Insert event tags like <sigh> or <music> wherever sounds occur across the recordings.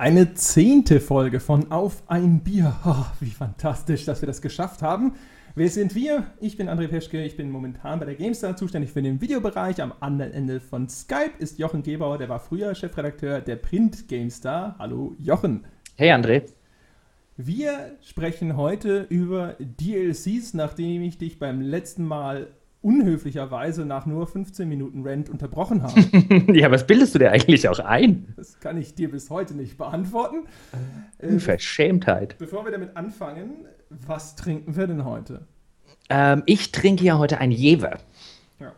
Eine zehnte Folge von Auf ein Bier. Oh, wie fantastisch, dass wir das geschafft haben. Wer sind wir? Ich bin André Peschke, ich bin momentan bei der GameStar zuständig für den Videobereich. Am anderen Ende von Skype ist Jochen Gebauer, der war früher Chefredakteur der Print GameStar. Hallo Jochen. Hey André. Wir sprechen heute über DLCs, nachdem ich dich beim letzten Mal unhöflicherweise nach nur 15 Minuten Rent unterbrochen habe. <laughs> ja, was bildest du dir eigentlich auch ein? Das kann ich dir bis heute nicht beantworten. Äh, Verschämtheit. Bevor wir damit anfangen, was trinken wir denn heute? Ähm, ich trinke ja heute ein Jever. Ja,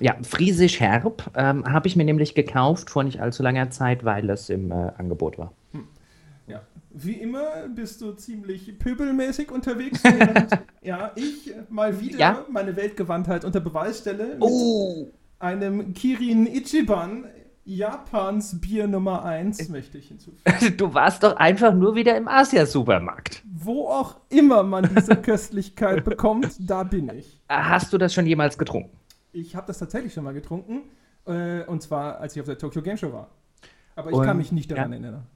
ja friesisch herb ähm, habe ich mir nämlich gekauft vor nicht allzu langer Zeit, weil es im äh, Angebot war. Hm. Wie immer bist du ziemlich pöbelmäßig unterwegs. Während, <laughs> ja, ich mal wieder ja? meine Weltgewandtheit unter Beweis stelle mit oh. einem Kirin Ichiban, Japans Bier Nummer 1, möchte ich hinzufügen. <laughs> Du warst doch einfach nur wieder im Asia-Supermarkt. Wo auch immer man diese <laughs> Köstlichkeit bekommt, da bin ich. Hast du das schon jemals getrunken? Ich habe das tatsächlich schon mal getrunken. Äh, und zwar, als ich auf der Tokyo Game Show war. Aber ich und, kann mich nicht daran ja. erinnern.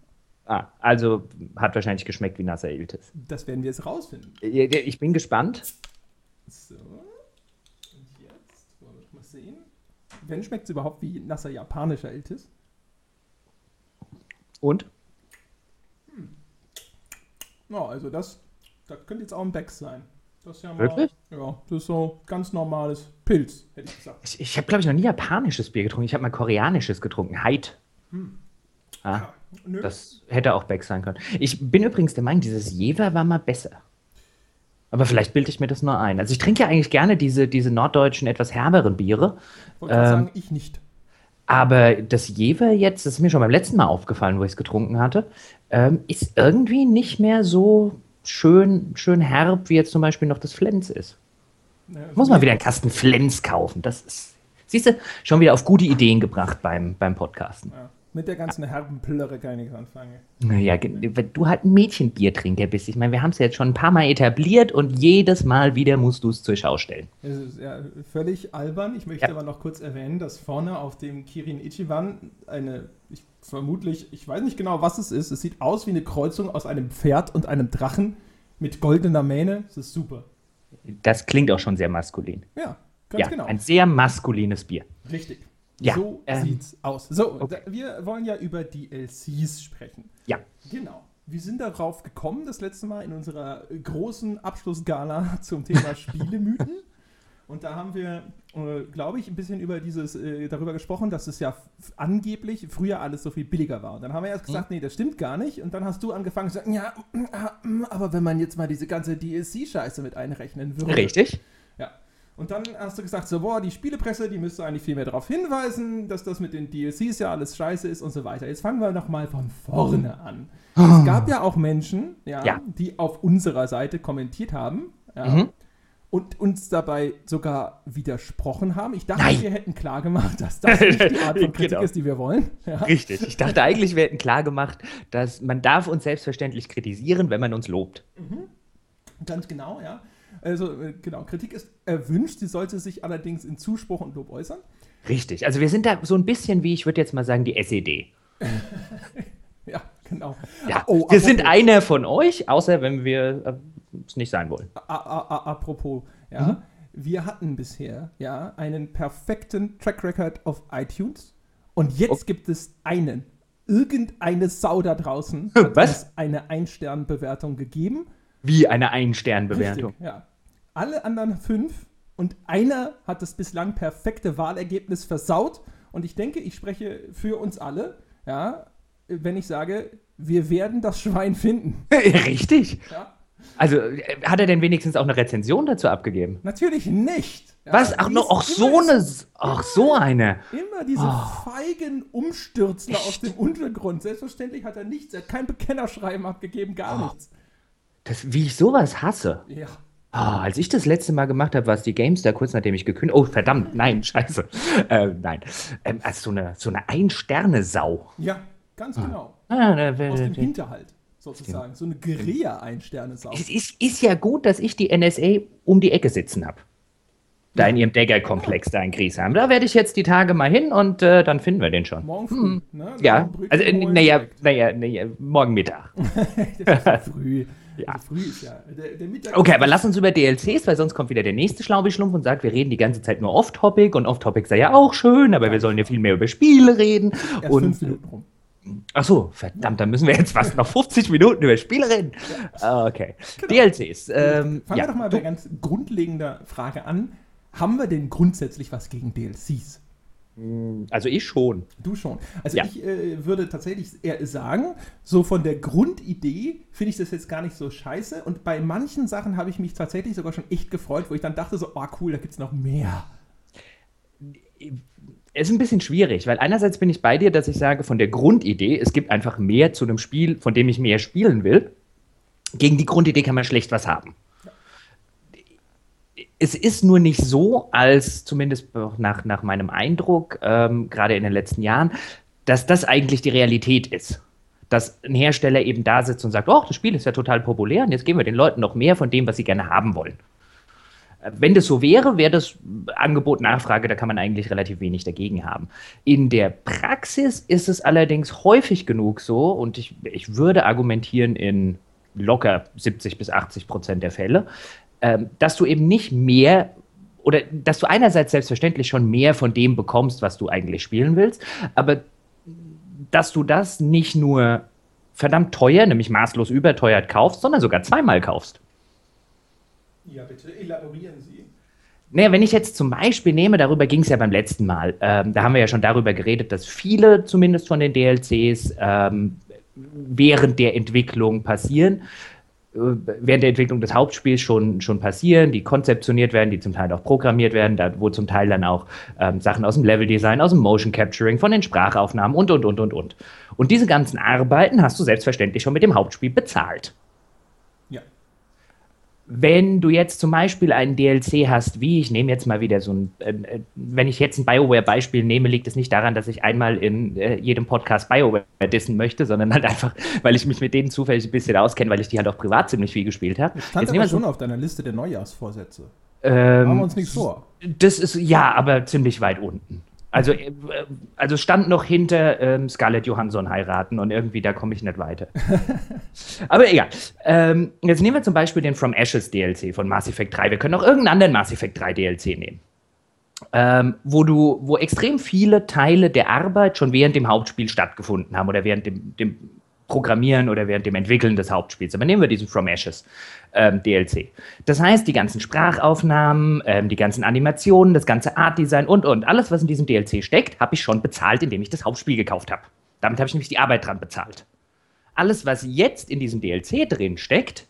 Ah, also hat wahrscheinlich geschmeckt wie Nasser Iltis. Das werden wir jetzt rausfinden. Ich bin gespannt. So. Und jetzt wollen wir mal sehen. Wenn schmeckt es überhaupt wie nasser japanischer Iltis? Und? Hm. Ja, also das, das könnte jetzt auch ein Becks sein. Das ist ja mal, Wirklich? Ja, das ist so ganz normales Pilz, hätte ich gesagt. Ich, ich habe, glaube ich, noch nie japanisches Bier getrunken. Ich habe mal koreanisches getrunken. Heid. Hm. Ah. Ja. Nö. Das hätte auch Beck sein können. Ich bin übrigens der Meinung, dieses Jever war mal besser. Aber vielleicht bilde ich mir das nur ein. Also ich trinke ja eigentlich gerne diese, diese norddeutschen, etwas herberen Biere. Wollte ähm, sagen, ich nicht. Aber das Jever jetzt, das ist mir schon beim letzten Mal aufgefallen, wo ich es getrunken hatte, ähm, ist irgendwie nicht mehr so schön, schön herb, wie jetzt zum Beispiel noch das Flens ist. Ja, Muss man wieder einen Kasten Flens kaufen. Das ist, siehst du, schon wieder auf gute Ideen gebracht beim, beim Podcasten. Ja. Mit der ganzen herben Plörre kann ich nichts anfangen. Naja, wenn du halt ein Mädchenbiertrinker bist. Ich meine, wir haben es jetzt schon ein paar Mal etabliert und jedes Mal wieder musst du es zur Schau stellen. Es ist ja völlig albern. Ich möchte ja. aber noch kurz erwähnen, dass vorne auf dem Kirin Ichiban eine, ich, vermutlich, ich weiß nicht genau, was es ist. Es sieht aus wie eine Kreuzung aus einem Pferd und einem Drachen mit goldener Mähne. Das ist super. Das klingt auch schon sehr maskulin. Ja, ganz ja, genau. Ein sehr maskulines Bier. Richtig. Ja, so ähm, sieht's aus. So, okay. da, wir wollen ja über DLCs sprechen. Ja. Genau. Wir sind darauf gekommen, das letzte Mal in unserer großen Abschlussgala <laughs> zum Thema <laughs> Spielemythen. Und da haben wir, äh, glaube ich, ein bisschen über dieses, äh, darüber gesprochen, dass es ja angeblich früher alles so viel billiger war. Und dann haben wir erst gesagt, mhm. nee, das stimmt gar nicht. Und dann hast du angefangen zu sagen, ja, <clears throat> aber wenn man jetzt mal diese ganze DLC-Scheiße mit einrechnen würde. Richtig. Und dann hast du gesagt, so, boah, die Spielepresse, die müsste eigentlich viel mehr darauf hinweisen, dass das mit den DLCs ja alles scheiße ist und so weiter. Jetzt fangen wir nochmal von vorne an. Es gab ja auch Menschen, ja, ja. die auf unserer Seite kommentiert haben ja, mhm. und uns dabei sogar widersprochen haben. Ich dachte, Nein. wir hätten klargemacht, dass das nicht die Art von <laughs> Kritik genau. ist, die wir wollen. Ja. Richtig. Ich dachte eigentlich, wir hätten klargemacht, dass man darf uns selbstverständlich kritisieren, wenn man uns lobt. Mhm. Ganz genau, ja. Also äh, genau, Kritik ist erwünscht, sie sollte sich allerdings in Zuspruch und Lob äußern. Richtig, also wir sind da so ein bisschen wie, ich würde jetzt mal sagen, die SED. <laughs> ja, genau. Ja, oh, wir sind einer von euch, außer wenn wir äh, es nicht sein wollen. apropos, ja, mhm. wir hatten bisher ja einen perfekten Track Record auf iTunes und jetzt okay. gibt es einen. Irgendeine Sau da draußen <laughs> hat Was? eine Ein-Stern-Bewertung gegeben. Wie eine Ein-Stern-Bewertung? Ja alle anderen fünf und einer hat das bislang perfekte Wahlergebnis versaut. Und ich denke, ich spreche für uns alle, ja, wenn ich sage, wir werden das Schwein finden. <laughs> Richtig. Ja. Also hat er denn wenigstens auch eine Rezension dazu abgegeben? Natürlich nicht. Ja, Was? Ach, noch, auch so eine. Ach, so eine. Immer diese oh. feigen Umstürzler Echt? aus dem Untergrund. Selbstverständlich hat er nichts. Er hat kein Bekennerschreiben abgegeben, gar oh. nichts. Das, wie ich sowas hasse. Ja. Ah, als ich das letzte Mal gemacht habe, war es die GameStar, kurz nachdem ich gekündigt Oh, verdammt, nein, <laughs> scheiße. Äh, nein. Ähm, also so eine, so eine Ein-Sterne-Sau. Ja, ganz ah. genau. Ah, da, Aus dem Hinterhalt, sozusagen. So eine Guerilla-Ein-Sterne-Sau. Es ist, ist ja gut, dass ich die NSA um die Ecke sitzen habe. da in ihrem Dagger-Komplex da in Griesheim. Da werde ich jetzt die Tage mal hin und äh, dann finden wir den schon. Morgen früh, Hm. ne? Ja, also äh, naja, naja, naja, morgen Mittag. <laughs> das ist ja früh. Ja. Also früh ist ja. Der, der Mittag Okay, aber lass uns über DLCs, weil sonst kommt wieder der nächste Schlaubi-Schlumpf und sagt, wir reden die ganze Zeit nur off-topic und off-topic sei ja auch schön, aber wir sollen ja viel mehr über Spiele reden. erst fünf Und, Minuten rum. ach so, verdammt, dann müssen wir jetzt fast noch 50 Minuten über Spiele reden. Ah, Okay. DLCs, ähm, Fangen wir ja. doch mal bei ganz grundlegender Frage an. Haben wir denn grundsätzlich was gegen DLCs? Also ich schon. Du schon. Also Ja. ich äh, würde tatsächlich eher sagen, so von der Grundidee finde ich das jetzt gar nicht so scheiße. Und bei manchen Sachen habe ich mich tatsächlich sogar schon echt gefreut, wo ich dann dachte so, oh cool, da gibt es noch mehr. Es ist ein bisschen schwierig, weil einerseits bin ich bei dir, dass ich sage, von der Grundidee, es gibt einfach mehr zu einem Spiel, von dem ich mehr spielen will. Gegen die Grundidee kann man schlecht was haben. Es ist nur nicht so, als zumindest nach, nach meinem Eindruck, ähm, gerade in den letzten Jahren, dass das eigentlich die Realität ist. Dass ein Hersteller eben da sitzt und sagt, oh, das Spiel ist ja total populär und jetzt geben wir den Leuten noch mehr von dem, was sie gerne haben wollen. Äh, Wenn das so wäre, wäre das Angebot, Nachfrage, da kann man eigentlich relativ wenig dagegen haben. In der Praxis ist es allerdings häufig genug so, und ich, ich würde argumentieren in locker 70 bis 80 Prozent der Fälle, ähm, dass du eben nicht mehr oder dass du einerseits selbstverständlich schon mehr von dem bekommst, was du eigentlich spielen willst, aber dass du das nicht nur verdammt teuer, nämlich maßlos überteuert kaufst, sondern sogar zweimal kaufst. Ja, bitte elaborieren Sie. Naja, wenn ich jetzt zum Beispiel nehme, darüber ging es ja beim letzten Mal, ähm, da haben wir ja schon darüber geredet, dass viele zumindest von den DLCs ähm, während der Entwicklung passieren, während der Entwicklung des Hauptspiels schon, schon passieren, die konzeptioniert werden, die zum Teil auch programmiert werden, da, wo zum Teil dann auch ähm, Sachen aus dem Leveldesign, aus dem Motion Capturing, von den Sprachaufnahmen und, und, und, und, und. Und diese ganzen Arbeiten hast du selbstverständlich schon mit dem Hauptspiel bezahlt. Wenn du jetzt zum Beispiel einen DLC hast, wie ich nehme jetzt mal wieder so ein, äh, äh, wenn ich jetzt ein BioWare-Beispiel nehme, liegt es nicht daran, dass ich einmal in äh, jedem Podcast BioWare dissen möchte, sondern halt einfach, <laughs> weil ich mich mit denen zufällig ein bisschen auskenne, weil ich die halt auch privat ziemlich viel gespielt habe. Stand Jetzt aber schon so, auf deiner Liste der Neujahrsvorsätze. ähm, Machen wir uns nichts vor. das ist ja, aber ziemlich weit unten. Also, äh, also stand noch hinter ähm, Scarlett Johansson heiraten und irgendwie da komme ich nicht weiter. <laughs> Aber egal. Ähm, jetzt nehmen wir zum Beispiel den From Ashes DLC von Mass Effect 3. Wir können auch irgendeinen anderen Mass Effect 3 DLC nehmen. Ähm, wo du, wo extrem viele Teile der Arbeit schon während dem Hauptspiel stattgefunden haben oder während dem, dem Programmieren oder während dem Entwickeln des Hauptspiels. Aber nehmen wir diesen From Ashes ähm, DLC. Das heißt, die ganzen Sprachaufnahmen, ähm, die ganzen Animationen, das ganze Artdesign und, und, alles, was in diesem DLC steckt, habe ich schon bezahlt, indem ich das Hauptspiel gekauft habe. Damit habe ich nämlich die Arbeit dran bezahlt. Alles, was jetzt in diesem DLC drin steckt,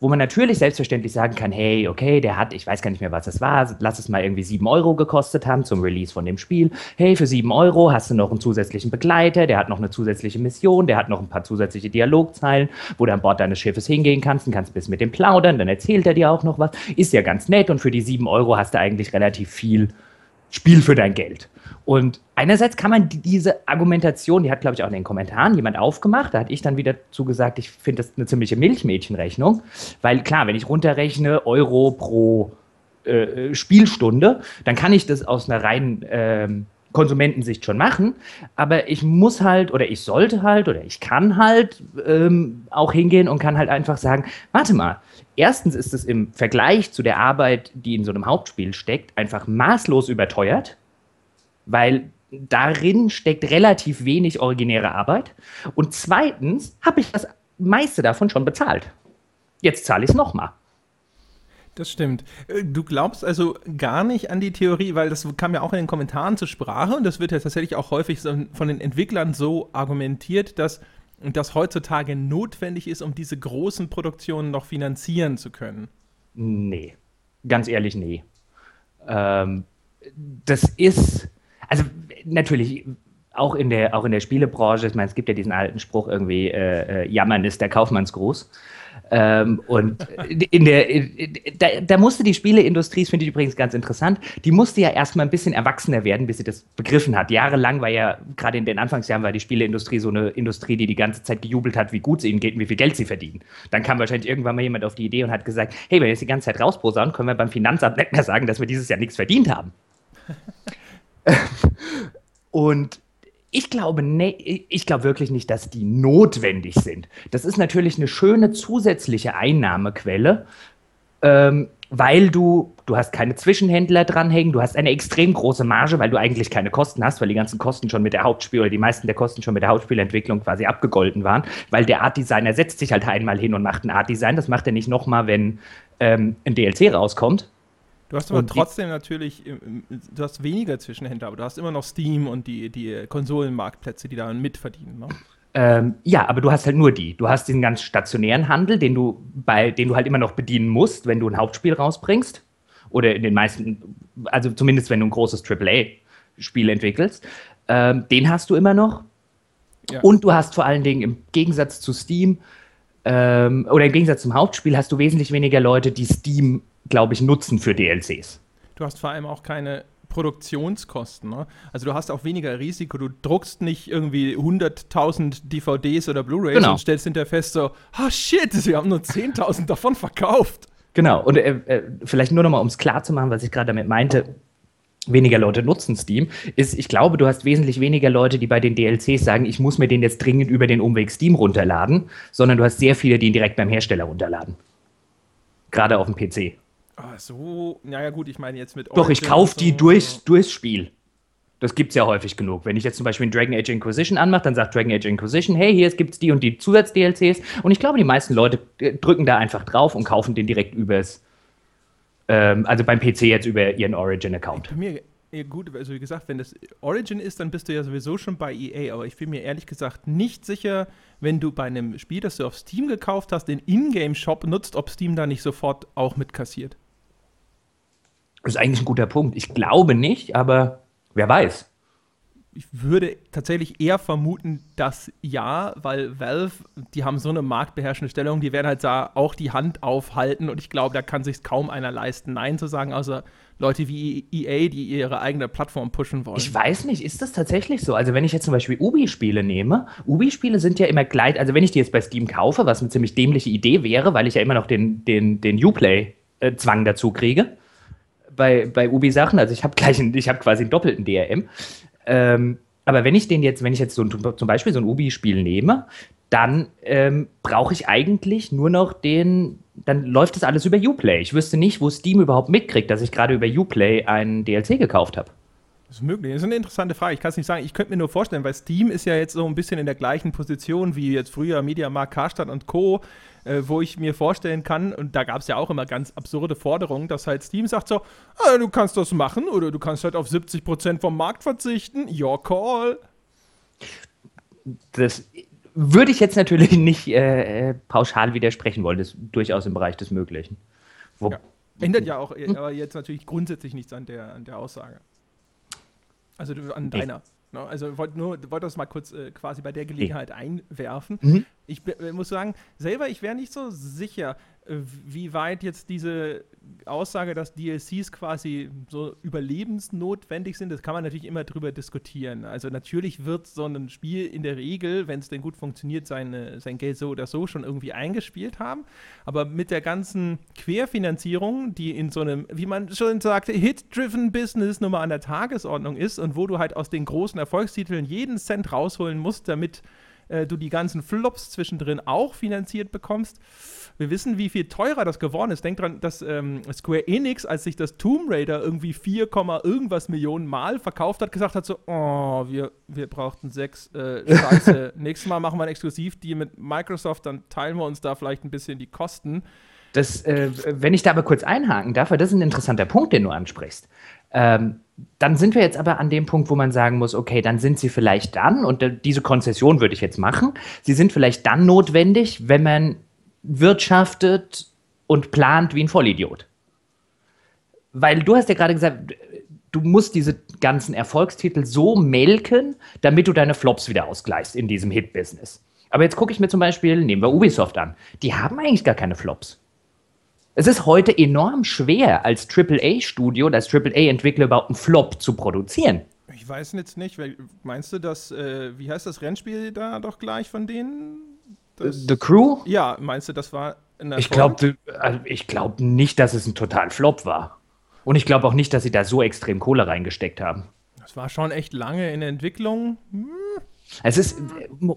wo man natürlich selbstverständlich sagen kann, hey, okay, der hat, ich weiß gar nicht mehr, was es war, lass es mal irgendwie 7 Euro gekostet haben zum Release von dem Spiel. Hey, für 7 Euro hast du noch einen zusätzlichen Begleiter, der hat noch eine zusätzliche Mission, der hat noch ein paar zusätzliche Dialogzeilen, wo du an Bord deines Schiffes hingehen kannst und kannst ein bisschen mit dem plaudern, dann erzählt er dir auch noch was. Ist ja ganz nett und für die 7 Euro hast du eigentlich relativ viel Spiel für dein Geld. Und einerseits kann man die, diese Argumentation, die hat, glaube ich, auch in den Kommentaren jemand aufgemacht, da hatte ich dann wieder zugesagt, ich finde das eine ziemliche Milchmädchenrechnung, weil klar, wenn ich runterrechne Euro pro äh, Spielstunde, dann kann ich das aus einer reinen ähm, Konsumentensicht schon machen, aber ich muss halt oder ich sollte halt oder ich kann halt ähm, auch hingehen und kann halt einfach sagen, warte mal, erstens ist es im Vergleich zu der Arbeit, die in so einem Hauptspiel steckt, einfach maßlos überteuert, weil darin steckt relativ wenig originäre Arbeit und zweitens habe ich das meiste davon schon bezahlt. Jetzt zahle ich es nochmal. Das stimmt. Äh, Du glaubst also gar nicht an die Theorie, weil das kam ja auch in den Kommentaren zur Sprache und das wird ja tatsächlich auch häufig von den Entwicklern so argumentiert, dass das heutzutage notwendig ist, um diese großen Produktionen noch finanzieren zu können. Nee, ganz ehrlich, nee. Ähm, das ist, also natürlich, auch in der, auch in der Spielebranche, ich meine, es gibt ja diesen alten Spruch irgendwie, äh, äh, Jammern ist der Kaufmannsgruß. Ähm, und in der, in, da, da, musste die Spieleindustrie, das finde ich übrigens ganz interessant, die musste ja erstmal ein bisschen erwachsener werden, bis sie das begriffen hat. Jahrelang war ja, gerade in den Anfangsjahren, war die Spieleindustrie so eine Industrie, die die ganze Zeit gejubelt hat, wie gut es ihnen geht und wie viel Geld sie verdienen. Dann kam wahrscheinlich irgendwann mal jemand auf die Idee und hat gesagt, hey, wenn wir jetzt die ganze Zeit rausposaunen, können wir beim Finanzamt nicht mehr sagen, dass wir dieses Jahr nichts verdient haben. <laughs> und ich glaube, ne, ich glaube wirklich nicht, dass die notwendig sind. Das ist natürlich eine schöne zusätzliche Einnahmequelle, ähm, weil du, du hast keine Zwischenhändler dranhängen, du hast eine extrem große Marge, weil du eigentlich keine Kosten hast, weil die ganzen Kosten schon mit der Hauptspiel oder die meisten der Kosten schon mit der Hauptspielentwicklung quasi abgegolten waren, weil der Art Designer setzt sich halt einmal hin und macht ein Art Design. Das macht er nicht nochmal, wenn ähm, ein DLC rauskommt Du hast aber und trotzdem natürlich, du hast weniger Zwischenhändler, aber du hast immer noch Steam und die, die Konsolenmarktplätze, die da mitverdienen. Ne? Ähm, ja, aber du hast halt nur die. Du hast diesen ganz stationären Handel, den du bei, den du halt immer noch bedienen musst, wenn du ein Hauptspiel rausbringst. Oder in den meisten, also zumindest wenn du ein großes AAA-Spiel entwickelst. Ähm, den hast du immer noch. Ja. Und du hast vor allen Dingen im Gegensatz zu Steam ähm, oder im Gegensatz zum Hauptspiel hast du wesentlich weniger Leute, die Steam glaube ich, nutzen für DLCs. Du hast vor allem auch keine Produktionskosten. Ne? Also du hast auch weniger Risiko. Du druckst nicht irgendwie 100.000 DVDs oder Blu-rays genau. und stellst hinterher fest so, ah oh shit, wir haben nur 10.000 davon verkauft. Genau, und äh, äh, vielleicht nur noch mal, um es klar zu machen, was ich gerade damit meinte, weniger Leute nutzen Steam, ist, ich glaube, du hast wesentlich weniger Leute, die bei den DLCs sagen, ich muss mir den jetzt dringend über den Umweg Steam runterladen, sondern du hast sehr viele, die ihn direkt beim Hersteller runterladen. Gerade auf dem PC. Ah, so, naja gut, ich meine jetzt mit Doch, ich kaufe die so, durchs, durchs Spiel. Das gibt es ja häufig genug. Wenn ich jetzt zum Beispiel ein Dragon Age Inquisition anmache, dann sagt Dragon Age Inquisition, hey, hier gibt es die und die Zusatz-DLCs. Und ich glaube, die meisten Leute äh, drücken da einfach drauf und kaufen den direkt übers, ähm, also beim PC jetzt über ihren Origin-Account. Mir ja, gut, also wie gesagt, wenn das Origin ist, dann bist du ja sowieso schon bei EA, aber ich bin mir ehrlich gesagt nicht sicher, wenn du bei einem Spiel, das du auf Steam gekauft hast, den Ingame-Shop nutzt, ob Steam da nicht sofort auch mitkassiert. Das ist eigentlich ein guter Punkt. Ich glaube nicht, aber wer weiß. Ich würde tatsächlich eher vermuten, dass ja, weil Valve, die haben so eine marktbeherrschende Stellung, die werden halt da auch die Hand aufhalten und ich glaube, da kann sich kaum einer leisten, Nein zu sagen, außer Leute wie EA, die ihre eigene Plattform pushen wollen. Ich weiß nicht, ist das tatsächlich so? Also wenn ich jetzt zum Beispiel Ubi-Spiele nehme, Ubi-Spiele sind ja immer gleich, also wenn ich die jetzt bei Steam kaufe, was eine ziemlich dämliche Idee wäre, weil ich ja immer noch den, den, den Uplay-Zwang dazu kriege, bei, bei Ubi-Sachen. Also ich habe gleich, einen, ich habe quasi einen doppelten DRM. Ähm, aber wenn ich den jetzt, wenn ich jetzt so ein, zum Beispiel so ein Ubi-Spiel nehme, dann ähm, brauche ich eigentlich nur noch den, dann läuft das alles über Uplay. Ich wüsste nicht, wo Steam überhaupt mitkriegt, dass ich gerade über Uplay einen DLC gekauft habe. Das ist möglich. Das ist eine interessante Frage. Ich kann es nicht sagen. Ich könnte mir nur vorstellen, weil Steam ist ja jetzt so ein bisschen in der gleichen Position wie jetzt früher Mediamarkt, Karstadt und Co., äh, wo ich mir vorstellen kann, und da gab es ja auch immer ganz absurde Forderungen, dass halt Steam sagt so, ah, du kannst das machen oder du kannst halt auf 70% vom Markt verzichten. Your call. Das würde ich jetzt natürlich <laughs> nicht äh, pauschal widersprechen wollen. Das ist durchaus im Bereich des Möglichen. Wo ja. Ändert ja auch hm? aber jetzt natürlich grundsätzlich nichts an der, an der Aussage. Also an deiner. No, ne? also wollte nur wollte das mal kurz äh, quasi bei der Gelegenheit einwerfen. Mhm. Ich äh, muss sagen, selber ich wäre nicht so sicher, wie weit jetzt diese Aussage, dass DLCs quasi so überlebensnotwendig sind, das kann man natürlich immer drüber diskutieren. Also natürlich wird so ein Spiel in der Regel, wenn es denn gut funktioniert, seine, sein Geld so oder so schon irgendwie eingespielt haben. Aber mit der ganzen Querfinanzierung, die in so einem, wie man schon sagte, Hit-driven Business Nummer an der Tagesordnung ist und wo du halt aus den großen Erfolgstiteln jeden Cent rausholen musst, damit äh, du die ganzen Flops zwischendrin auch finanziert bekommst. Wir wissen, wie viel teurer das geworden ist. Denk dran, dass ähm, Square Enix, als sich das Tomb Raider irgendwie 4, irgendwas Millionen Mal verkauft hat, gesagt hat so, oh, wir, wir brauchten sechs, äh, <laughs> scheiße, nächstes Mal machen wir ein Exklusivdeal mit Microsoft, dann teilen wir uns da vielleicht ein bisschen die Kosten. Das, äh, wenn ich da aber kurz einhaken darf, weil das ist ein interessanter Punkt, den du ansprichst. Ähm, dann sind wir jetzt aber an dem Punkt, wo man sagen muss, okay, dann sind sie vielleicht dann, und diese Konzession würde ich jetzt machen, sie sind vielleicht dann notwendig, wenn man wirtschaftet und plant wie ein Vollidiot. Weil du hast ja gerade gesagt, du musst diese ganzen Erfolgstitel so melken, damit du deine Flops wieder ausgleichst in diesem Hit-Business. Aber jetzt gucke ich mir zum Beispiel, nehmen wir Ubisoft an. Die haben eigentlich gar keine Flops. Es ist heute enorm schwer, als AAA-Studio, als AAA-Entwickler überhaupt einen Flop zu produzieren. Ich weiß jetzt nicht, meinst du das, äh, wie heißt das Rennspiel da doch gleich von denen? Das, The Crew? Ja, meinst du, das war ein Ich glaube also ich glaub nicht, dass es ein total Flop war. Und ich glaube auch nicht, dass sie da so extrem Kohle reingesteckt haben. Das war schon echt lange in der Entwicklung. Hm. Es ist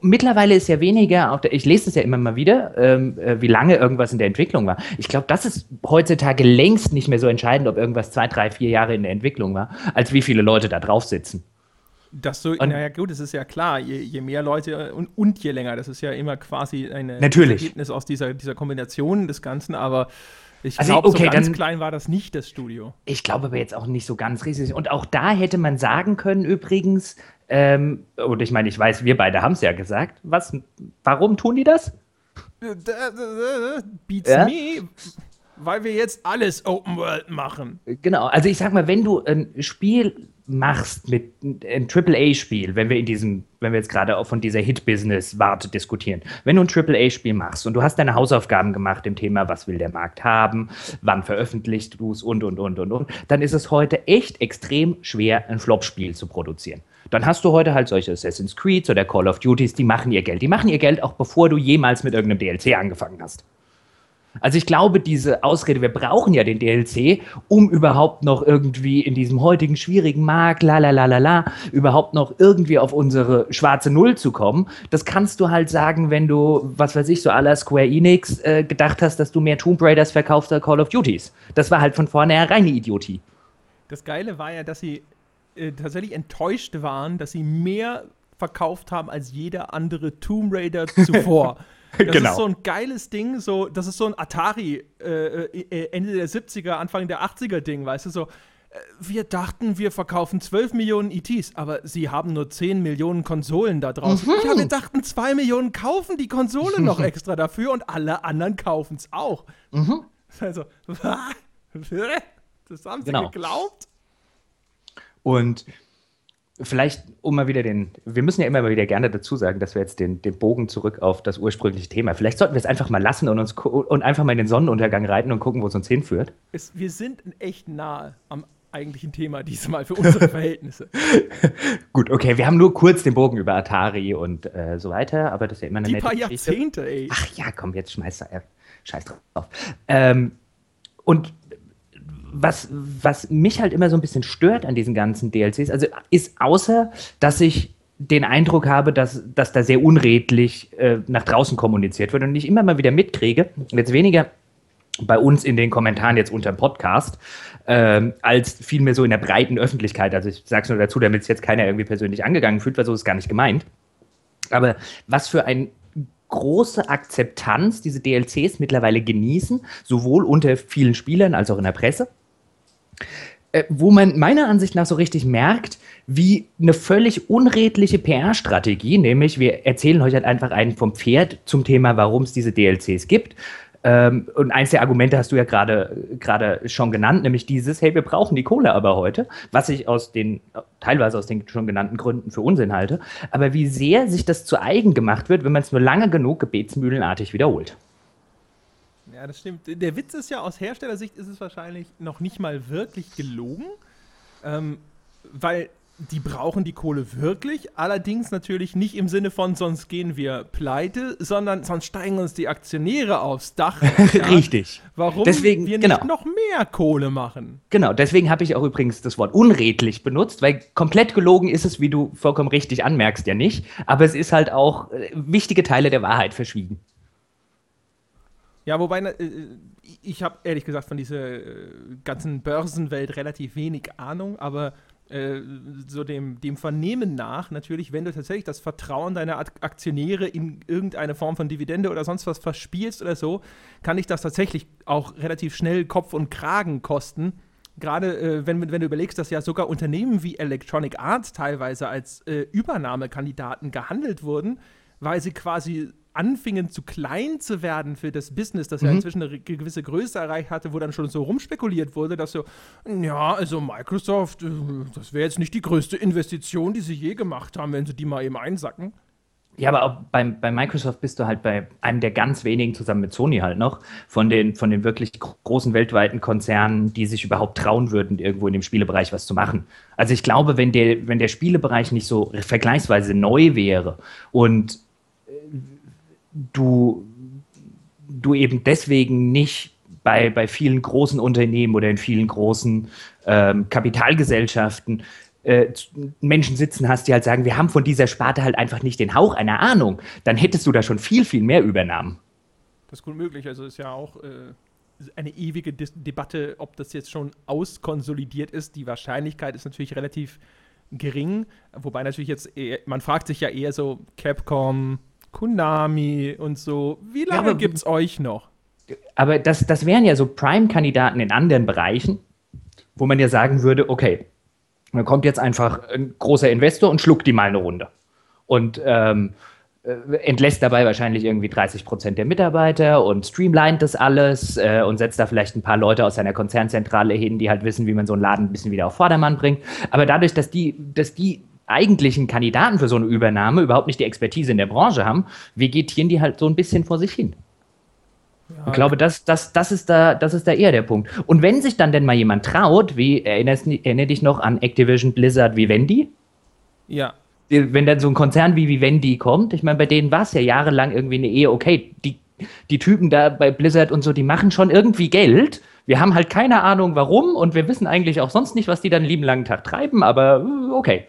mittlerweile ist ja weniger, der, ich lese es ja immer mal wieder, ähm, äh, wie lange irgendwas in der Entwicklung war. Ich glaube, das ist heutzutage längst nicht mehr so entscheidend, ob irgendwas zwei, drei, vier Jahre in der Entwicklung war, als wie viele Leute da drauf sitzen. Das so, naja, gut, das ist ja klar, je, je mehr Leute und, und, je länger, das ist ja immer quasi ein Ergebnis aus dieser, dieser Kombination des Ganzen, aber ich also, glaube, okay, so ganz dann, klein war das nicht, das Studio. Ich glaube aber jetzt auch nicht so ganz riesig. Und auch da hätte man sagen können, übrigens, ähm, und ich meine, ich weiß, wir beide haben es ja gesagt. Was, warum tun die das? Beats ja? me, weil wir jetzt alles Open World machen. Genau, also ich sag mal, wenn du ein Spiel machst mit ein AAA-Spiel, wenn wir in diesem, wenn wir jetzt gerade auch von dieser Hit-Business-Warte diskutieren, wenn du ein AAA-Spiel machst und du hast deine Hausaufgaben gemacht im Thema, was will der Markt haben, wann veröffentlicht du es und und und und und, dann ist es heute echt extrem schwer, ein Flop-Spiel zu produzieren. Dann hast du heute halt solche Assassin's Creed oder Call of Duties, die machen ihr Geld. Die machen ihr Geld auch bevor du jemals mit irgendeinem DLC angefangen hast. Also ich glaube, diese Ausrede, wir brauchen ja den DLC, um überhaupt noch irgendwie in diesem heutigen schwierigen Markt, la la la la la, überhaupt noch irgendwie auf unsere schwarze Null zu kommen. Das kannst du halt sagen, wenn du, was weiß ich, so aller Square Enix äh, gedacht hast, dass du mehr Tomb Raiders verkaufst als Call of Duties. Das war halt von vornherein reine Idiotie. Das Geile war ja, dass sie äh, tatsächlich enttäuscht waren, dass sie mehr verkauft haben als jeder andere Tomb Raider zuvor. <laughs> Das genau. ist so ein geiles Ding, so, das ist so ein Atari äh, äh Ende der 70er, Anfang der 80er Ding, weißt du, so. Äh, wir dachten, wir verkaufen 12 Millionen ETs, aber sie haben nur 10 Millionen Konsolen da draußen. Mhm. Ja, wir dachten, 2 Millionen kaufen die Konsole noch <laughs> extra dafür und alle anderen kaufen es auch. Mhm. Also, <laughs> das haben sie genau. geglaubt? Und vielleicht, um mal wieder den, wir müssen ja immer wieder gerne dazu sagen, dass wir jetzt den, den Bogen zurück auf das ursprüngliche Thema, vielleicht sollten wir es einfach mal lassen und, uns, und einfach mal in den Sonnenuntergang reiten und gucken, wo es uns hinführt. Es, wir sind echt nahe am eigentlichen Thema diesmal für unsere <laughs> Verhältnisse. Gut, okay, wir haben nur kurz den Bogen über Atari und äh, so weiter, aber das ist ja immer eine Die nette paar Jahrzehnte, ey. Ach ja, komm, jetzt schmeiß da, äh, scheiß drauf. Ähm, und was, was mich halt immer so ein bisschen stört an diesen ganzen DLCs, also ist außer, dass ich den Eindruck habe, dass, dass da sehr unredlich äh, nach draußen kommuniziert wird und ich immer mal wieder mitkriege, jetzt weniger bei uns in den Kommentaren jetzt unter dem Podcast, ähm, als vielmehr so in der breiten Öffentlichkeit. Also ich sage es nur dazu, damit es jetzt keiner irgendwie persönlich angegangen fühlt, weil so ist gar nicht gemeint. Aber was für ein große Akzeptanz diese DLCs mittlerweile genießen, sowohl unter vielen Spielern als auch in der Presse äh, wo man meiner Ansicht nach so richtig merkt, wie eine völlig unredliche PR-Strategie, nämlich wir erzählen euch halt einfach einen vom Pferd zum Thema, warum es diese DLCs gibt. Ähm, und eins der Argumente hast du ja gerade schon genannt, nämlich dieses, hey, wir brauchen die Kohle aber heute, was ich aus den, teilweise aus den schon genannten Gründen für Unsinn halte. Aber wie sehr sich das zu eigen gemacht wird, wenn man es nur lange genug gebetsmühlenartig wiederholt. Ja, das stimmt. Der Witz ist ja, aus Herstellersicht ist es wahrscheinlich noch nicht mal wirklich gelogen, ähm, weil die brauchen die Kohle wirklich, allerdings natürlich nicht im Sinne von, sonst gehen wir pleite, sondern sonst steigen uns die Aktionäre aufs Dach. <laughs> Ja? Richtig. Warum deswegen, wir nicht genau. noch mehr Kohle machen. Genau, deswegen habe ich auch übrigens das Wort unredlich benutzt, weil komplett gelogen ist es, wie du vollkommen richtig anmerkst, ja nicht. Aber es ist halt auch äh, wichtige Teile der Wahrheit verschwiegen. Ja, wobei, äh, ich habe ehrlich gesagt von dieser äh, ganzen Börsenwelt relativ wenig Ahnung, aber äh, so dem, dem Vernehmen nach, natürlich, wenn du tatsächlich das Vertrauen deiner Aktionäre in irgendeine Form von Dividende oder sonst was verspielst oder so, kann dich das tatsächlich auch relativ schnell Kopf und Kragen kosten. Gerade äh, wenn, wenn du überlegst, dass ja sogar Unternehmen wie Electronic Arts teilweise als äh, Übernahmekandidaten gehandelt wurden, weil sie quasi anfingen zu klein zu werden für das Business, das mhm. ja inzwischen eine gewisse Größe erreicht hatte, wo dann schon so rumspekuliert wurde, dass so, ja, also Microsoft, äh, das wäre jetzt nicht die größte Investition, die sie je gemacht haben, wenn sie die mal eben einsacken. Ja, aber auch beim, bei Microsoft bist du halt bei einem der ganz wenigen, zusammen mit Sony halt noch, von den, von den wirklich großen weltweiten Konzernen, die sich überhaupt trauen würden, irgendwo in dem Spielebereich was zu machen. Also ich glaube, wenn der, wenn der Spielebereich nicht so vergleichsweise neu wäre und du, du eben deswegen nicht bei, bei vielen großen Unternehmen oder in vielen großen ähm, Kapitalgesellschaften äh, Menschen sitzen hast, die halt sagen, wir haben von dieser Sparte halt einfach nicht den Hauch einer Ahnung, dann hättest du da schon viel, viel mehr übernahmen. Das ist gut möglich. Also ist ja auch äh, eine ewige Dis Debatte, ob das jetzt schon auskonsolidiert ist. Die Wahrscheinlichkeit ist natürlich relativ gering. Wobei natürlich jetzt, eher, man fragt sich ja eher so, Capcom, Konami und so, wie lange ja, gibt es euch noch? Aber das, das wären ja so Prime-Kandidaten in anderen Bereichen, wo man ja sagen würde, okay, dann kommt jetzt einfach ein großer Investor und schluckt die mal eine Runde. Und ähm, äh, entlässt dabei wahrscheinlich irgendwie 30 Prozent der Mitarbeiter und streamlined das alles äh, und setzt da vielleicht ein paar Leute aus seiner Konzernzentrale hin, die halt wissen, wie man so einen Laden ein bisschen wieder auf Vordermann bringt. Aber dadurch, dass die, dass die eigentlichen Kandidaten für so eine Übernahme überhaupt nicht die Expertise in der Branche haben, vegetieren die halt so ein bisschen vor sich hin. Ja, ich glaube, das, das, das, ist da, das ist da eher der Punkt. Und wenn sich dann denn mal jemand traut, wie erinnerst, erinner dich noch an Activision Blizzard Vivendi? Ja. Wenn dann so ein Konzern wie Vivendi kommt, ich meine, bei denen war es ja jahrelang irgendwie eine Ehe, okay, die, die Typen da bei Blizzard und so, die machen schon irgendwie Geld. Wir haben halt keine Ahnung warum und wir wissen eigentlich auch sonst nicht, was die dann lieben langen Tag treiben, aber äh, okay.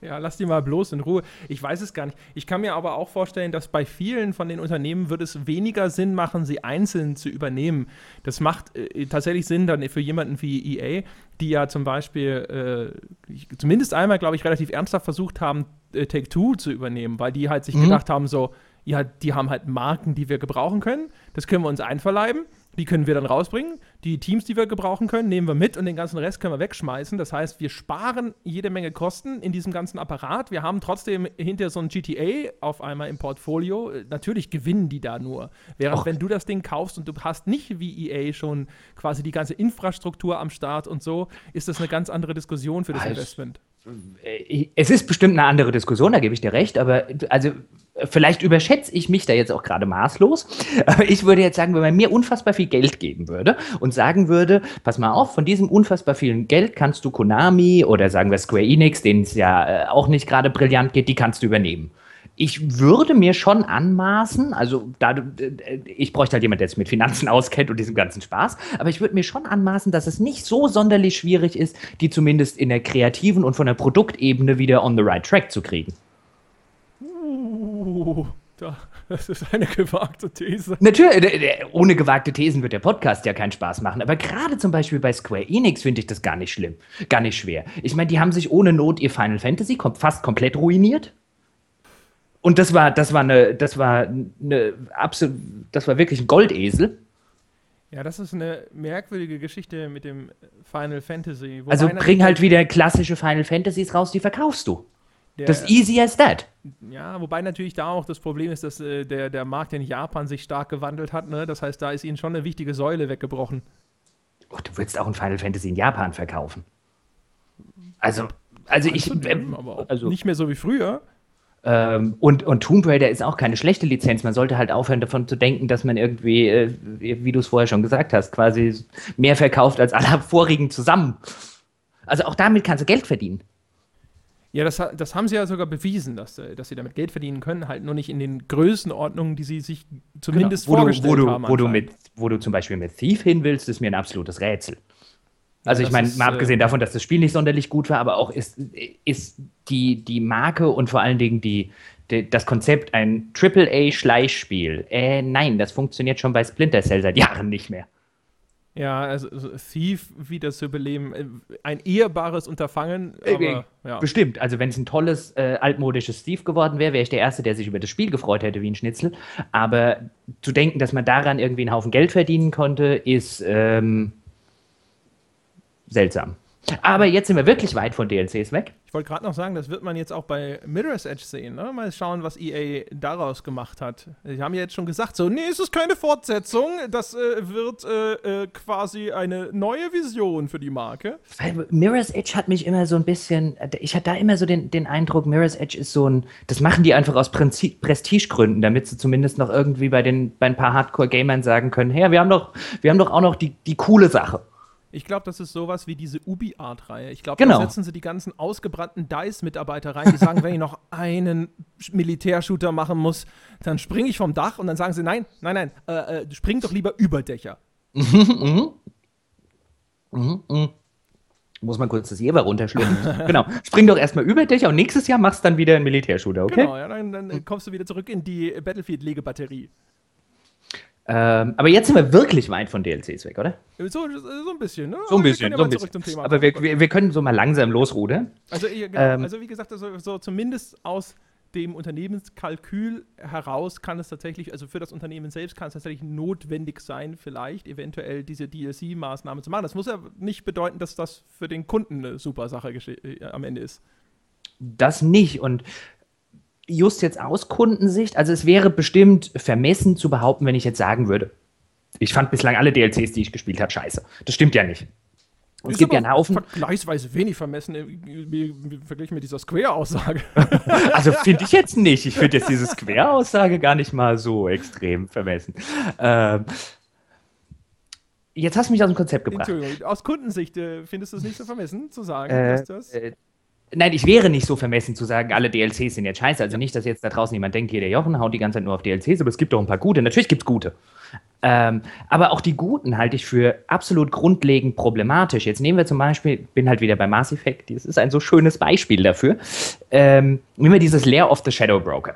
Ja, lass die mal bloß in Ruhe. Ich weiß es gar nicht. Ich kann mir aber auch vorstellen, dass bei vielen von den Unternehmen würde es weniger Sinn machen, sie einzeln zu übernehmen. Das macht äh, tatsächlich Sinn dann für jemanden wie EA, die ja zum Beispiel äh, zumindest einmal, glaube ich, relativ ernsthaft versucht haben, äh, Take-Two zu übernehmen, weil die halt sich mhm. gedacht haben, so, ja, die haben halt Marken, die wir gebrauchen können. Das können wir uns einverleiben. Die können wir dann rausbringen. Die Teams, die wir gebrauchen können, nehmen wir mit und den ganzen Rest können wir wegschmeißen. Das heißt, wir sparen jede Menge Kosten in diesem ganzen Apparat. Wir haben trotzdem hinter so ein GTA auf einmal im Portfolio. Natürlich gewinnen die da nur. Während Och. wenn du das Ding kaufst und du hast nicht wie EA schon quasi die ganze Infrastruktur am Start und so, ist das eine ganz andere Diskussion für das also, Investment. Äh, es ist bestimmt eine andere Diskussion, da gebe ich dir recht, aber also vielleicht überschätze ich mich da jetzt auch gerade maßlos, aber ich würde jetzt sagen, wenn man mir unfassbar viel Geld geben würde und sagen würde, pass mal auf, von diesem unfassbar vielen Geld kannst du Konami oder sagen wir Square Enix, denen es ja äh, auch nicht gerade brillant geht, die kannst du übernehmen ich würde mir schon anmaßen, also da, äh, ich bräuchte halt jemand, der sich mit Finanzen <laughs> auskennt und diesem ganzen Spaß, aber ich würde mir schon anmaßen, dass es nicht so sonderlich schwierig ist, die zumindest in der kreativen und von der Produktebene wieder on the right track zu kriegen. Uh, das ist eine gewagte These. Natürlich, ohne gewagte Thesen wird der Podcast ja keinen Spaß machen. Aber gerade zum Beispiel bei Square Enix finde ich das gar nicht schlimm, gar nicht schwer. Ich meine, die haben sich ohne Not ihr Final Fantasy fast komplett ruiniert. Und das war, das war eine, das war eine absolut, das war wirklich ein Goldesel. Ja, das ist eine merkwürdige Geschichte mit dem Final Fantasy. also bring halt wieder klassische Final Fantasies raus, die verkaufst du. Der, das easy as that. Ja, wobei natürlich da auch das Problem ist, dass äh, der, der Markt in Japan sich stark gewandelt hat. Ne? Das heißt, da ist ihnen schon eine wichtige Säule weggebrochen. Oh, du willst auch ein Final Fantasy in Japan verkaufen. Also, also ich. Äh, also, nicht mehr so wie früher. Ähm, und, und Tomb Raider ist auch keine schlechte Lizenz. Man sollte halt aufhören, davon zu denken, dass man irgendwie, äh, wie du es vorher schon gesagt hast, quasi mehr verkauft als alle <laughs> vorigen zusammen. Also auch damit kannst du Geld verdienen. Ja, das, das haben sie ja sogar bewiesen, dass, äh, dass sie damit Geld verdienen können, halt nur nicht in den Größenordnungen, die sie sich zumindest genau. wo vorgestellt du, wo haben. Du, wo, du mit, wo du zum Beispiel mit Thief hin willst, ist mir ein absolutes Rätsel. Also ja, ich meine, mal abgesehen äh, davon, dass das Spiel nicht sonderlich gut war, aber auch ist, ist die, die Marke und vor allen Dingen die, die das Konzept ein AAA-Schleichspiel. Äh, nein, das funktioniert schon bei Splinter Cell seit Jahren nicht mehr. Ja, also, also Thief wieder zu überleben, äh, ein ehrbares Unterfangen. Äh, aber, ja. Bestimmt. Also wenn es ein tolles äh, altmodisches Thief geworden wäre, wäre ich der Erste, der sich über das Spiel gefreut hätte wie ein Schnitzel. Aber zu denken, dass man daran irgendwie einen Haufen Geld verdienen konnte, ist ähm, seltsam. Aber jetzt sind wir wirklich weit von DLCs weg. Ich wollte gerade noch sagen, das wird man jetzt auch bei Mirror's Edge sehen. Ne? Mal schauen, was EA daraus gemacht hat. Sie haben ja jetzt schon gesagt, so, nee, es ist keine Fortsetzung. Das äh, wird äh, äh, quasi eine neue Vision für die Marke. Weil Mirror's Edge hat mich immer so ein bisschen, ich hatte da immer so den, den Eindruck, Mirror's Edge ist so ein, das machen die einfach aus Prinzip, Prestigegründen, damit sie zumindest noch irgendwie bei, den, bei ein paar Hardcore-Gamern sagen können, hey, wir haben doch, wir haben doch auch noch die, die coole Sache. Ich glaube, das ist sowas wie diese Ubi-Art-Reihe. Ich glaube, Genau. da setzen sie die ganzen ausgebrannten DICE-Mitarbeiter rein, die sagen, <laughs> wenn ich noch einen Militärshooter machen muss, dann springe ich vom Dach und dann sagen sie, nein, nein, nein, äh, äh, spring doch lieber über Dächer. Mhm, mhm, mhm. Muss man kurz das Jeber runterschlucken. <laughs> genau. Spring doch erstmal über dich und nächstes Jahr machst dann wieder einen Militärshooter, okay? Genau, ja, dann, dann kommst du wieder zurück in die Battlefield-Legebatterie. Ähm, aber jetzt sind wir wirklich weit von DLCs weg, oder? So, so ein bisschen, ne? So ein bisschen, so ein bisschen. zum Thema Aber wir, wir, wir können so mal langsam losrudern. Also, genau. Ähm, also wie gesagt, also, so zumindest aus dem Unternehmenskalkül heraus kann es tatsächlich, also für das Unternehmen selbst kann es tatsächlich notwendig sein, vielleicht eventuell diese DLC-Maßnahme zu machen. Das muss ja nicht bedeuten, dass das für den Kunden eine super Sache äh, am Ende ist. Das nicht. Und just jetzt aus Kundensicht, also es wäre bestimmt vermessen zu behaupten, wenn ich jetzt sagen würde, ich fand bislang alle DLCs, die ich gespielt habe, scheiße. Das stimmt ja nicht. Es gibt ja einen Haufen. Vergleichsweise wenig vermessen verglichen mit dieser Square-Aussage. <laughs> Also finde ich jetzt nicht. Ich finde jetzt diese Square-Aussage gar nicht mal so extrem vermessen. Ähm, jetzt hast du mich aus dem Konzept gebracht. Entschuldigung, aus Kundensicht äh, findest du es nicht so vermessen zu sagen, Äh, dass das. äh, Nein, ich wäre nicht so vermessen zu sagen, alle DLCs sind jetzt scheiße. Also nicht, dass jetzt da draußen jemand denkt, hier der Jochen haut die ganze Zeit nur auf DLCs, aber es gibt doch ein paar gute. Natürlich gibt es gute. Ähm, aber auch die guten halte ich für absolut grundlegend problematisch. Jetzt nehmen wir zum Beispiel, bin halt wieder bei Mass Effect, das ist ein so schönes Beispiel dafür. Ähm, nehmen wir dieses Lair of the Shadow Broker.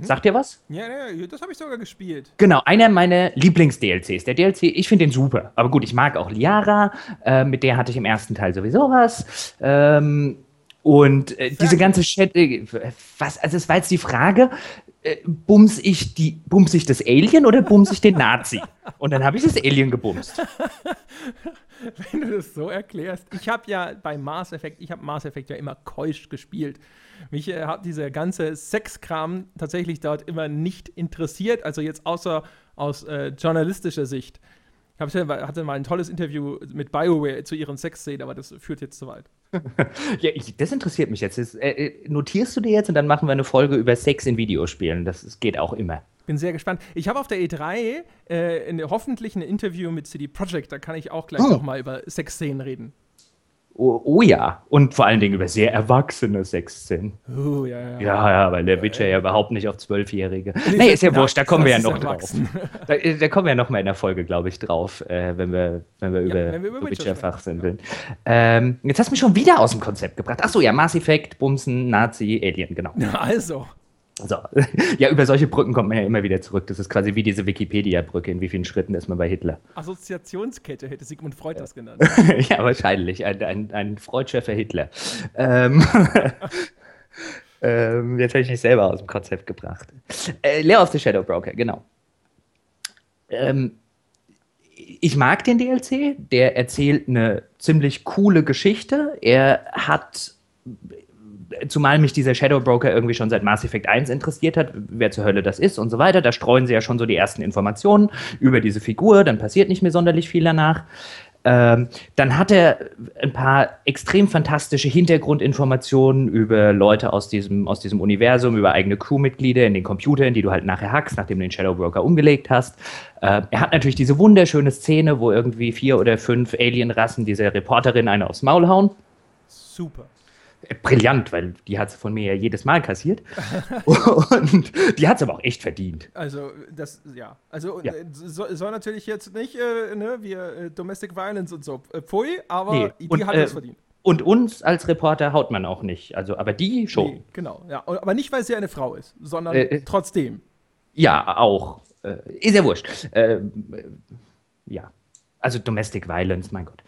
Sagt ihr was? ja, ja, das habe ich sogar gespielt. Genau, einer meiner Lieblings-DLCs. Der DLC, ich finde den super. Aber gut, ich mag auch Liara. Äh, mit der hatte ich im ersten Teil sowieso was. Ähm, und äh, diese ganze Chat, äh, was, also es war jetzt die Frage, äh, bums ich die, bums ich das Alien oder bums ich den Nazi? Und dann habe ich das Alien gebumst. <laughs> Wenn du das so erklärst. Ich habe ja bei Mass Effect, ich habe Mass Effect ja immer keusch gespielt. Mich äh, hat dieser ganze Sexkram tatsächlich dort immer nicht interessiert, also jetzt außer aus äh, journalistischer Sicht. Ich hatte mal ein tolles Interview mit BioWare zu ihren Sexszenen, aber das führt jetzt zu weit. <laughs> Ja, ich, das interessiert mich jetzt. Das, äh, äh, notierst du dir jetzt und dann machen wir eine Folge über Sex in Videospielen. Das, das geht auch immer. Bin sehr gespannt. Ich habe auf der E3 äh, in, hoffentlich ein Interview mit CD Projekt, da kann ich auch gleich Oh. noch mal über Sexszenen reden. Oh, oh ja. Und vor allen Dingen über sehr erwachsene Sexszenen. Oh, ja, ja. Ja, ja, weil der Witcher ja überhaupt nicht auf Zwölfjährige. <laughs> Nee, ist ja wurscht, da kommen wir ja noch drauf. <laughs> Da, da kommen wir ja noch mal in der Folge, glaube ich, drauf, äh, wenn wir, wenn wir über, wenn wir über Witcher sind. Ähm, jetzt hast du mich schon wieder aus dem Konzept gebracht. Achso, ja, Mass Effect, Bumsen, Nazi, Alien, genau. <laughs> Also, So. <laughs> Ja, über solche Brücken kommt man ja immer wieder zurück. Das ist quasi wie diese Wikipedia-Brücke. In wie vielen Schritten ist man bei Hitler? Assoziationskette hätte Sigmund Freud das genannt. <laughs> ja, wahrscheinlich. Ein, ein, ein Freudscher für Hitler. Ähm, <laughs> ähm, jetzt habe ich mich selber aus dem Konzept gebracht. Äh, Lair of the Shadow Broker, genau. Ähm, ich mag den DLC. Der erzählt eine ziemlich coole Geschichte. Er hat zumal mich dieser Shadow Broker irgendwie schon seit Mass Effect 1 interessiert hat, wer zur Hölle das ist und so weiter. Da streuen sie ja schon so die ersten Informationen über diese Figur, dann passiert nicht mehr sonderlich viel danach. Ähm, dann hat er ein paar extrem fantastische Hintergrundinformationen über Leute aus diesem, aus diesem Universum, über eigene Crewmitglieder in den Computern, die du halt nachher hackst, nachdem du den Shadow Broker umgelegt hast. Äh, er hat natürlich diese wunderschöne Szene, wo irgendwie vier oder fünf Alienrassen dieser Reporterin eine aufs Maul hauen. Super. Äh, Brillant, weil die hat sie von mir ja jedes Mal kassiert. <laughs> und die hat es aber auch echt verdient. Also, das, ja. Also, Ja. äh, so, soll natürlich jetzt nicht, äh, ne, wir äh, Domestic Violence und so, äh, pfui, aber Nee, die und, hat äh, das verdient. Und uns als Reporter haut man auch nicht. Also, aber die schon. Nee, genau. Ja. Aber nicht, weil sie eine Frau ist, sondern Äh, äh. trotzdem. Ja, auch. Äh, ist ja wurscht. Ähm, äh, ja. Also Domestic Violence, mein Gott.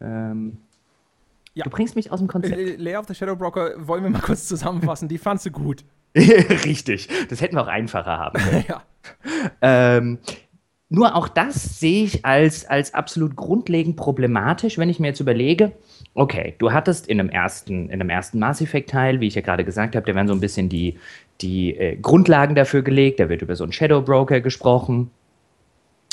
Ähm, Ja. Du bringst mich aus dem Konzept. Lair of the Shadow Broker wollen wir mal kurz zusammenfassen. Die fandst du gut. <laughs> Richtig. Das hätten wir auch einfacher haben können. <laughs> ja. Ähm, nur auch das sehe ich als, als absolut grundlegend problematisch, wenn ich mir jetzt überlege, Okay, du hattest in einem ersten, in einem ersten Mass Effect Teil, wie ich ja gerade gesagt habe, da werden so ein bisschen die, die äh, Grundlagen dafür gelegt. Da wird über so einen Shadow Broker gesprochen,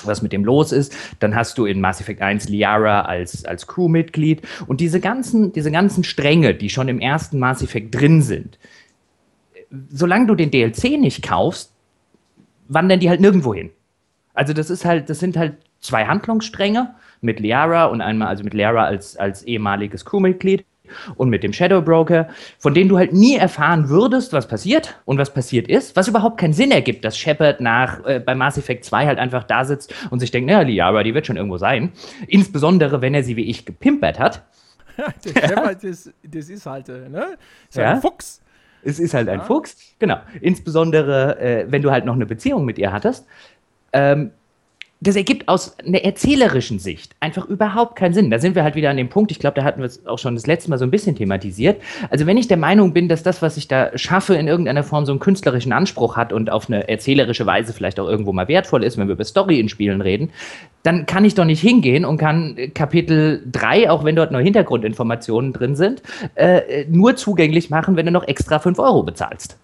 was mit dem los ist. Dann hast du in Mass Effect 1 Liara als, als Crewmitglied. Und diese ganzen, diese ganzen Stränge, die schon im ersten Mass Effect drin sind, solange du den DLC nicht kaufst, wandern die halt nirgendwo hin. Also das ist halt, das sind halt zwei Handlungsstränge mit Liara und einmal also mit Liara als, als ehemaliges Crewmitglied und mit dem Shadow Broker, von denen du halt nie erfahren würdest, was passiert und was passiert ist, was überhaupt keinen Sinn ergibt, dass Shepard nach äh, bei Mass Effect 2 halt einfach da sitzt und sich denkt, naja, Liara, die wird schon irgendwo sein. Insbesondere, wenn er sie wie ich gepimpert hat. der <laughs> Shepard, das, das ist halt, äh, ne? Ist ja? ein Fuchs. Es ist halt ja. ein Fuchs, genau. Insbesondere, äh, wenn du halt noch eine Beziehung mit ihr hattest. Ähm, das ergibt aus einer erzählerischen Sicht einfach überhaupt keinen Sinn. Da sind wir halt wieder an dem Punkt, ich glaube, da hatten wir es auch schon das letzte Mal so ein bisschen thematisiert. Also wenn ich der Meinung bin, dass das, was ich da schaffe, in irgendeiner Form so einen künstlerischen Anspruch hat und auf eine erzählerische Weise vielleicht auch irgendwo mal wertvoll ist, wenn wir über Story in Spielen reden, dann kann ich doch nicht hingehen und kann Kapitel 3, auch wenn dort nur Hintergrundinformationen drin sind, äh, nur zugänglich machen, wenn du noch extra 5 Euro bezahlst.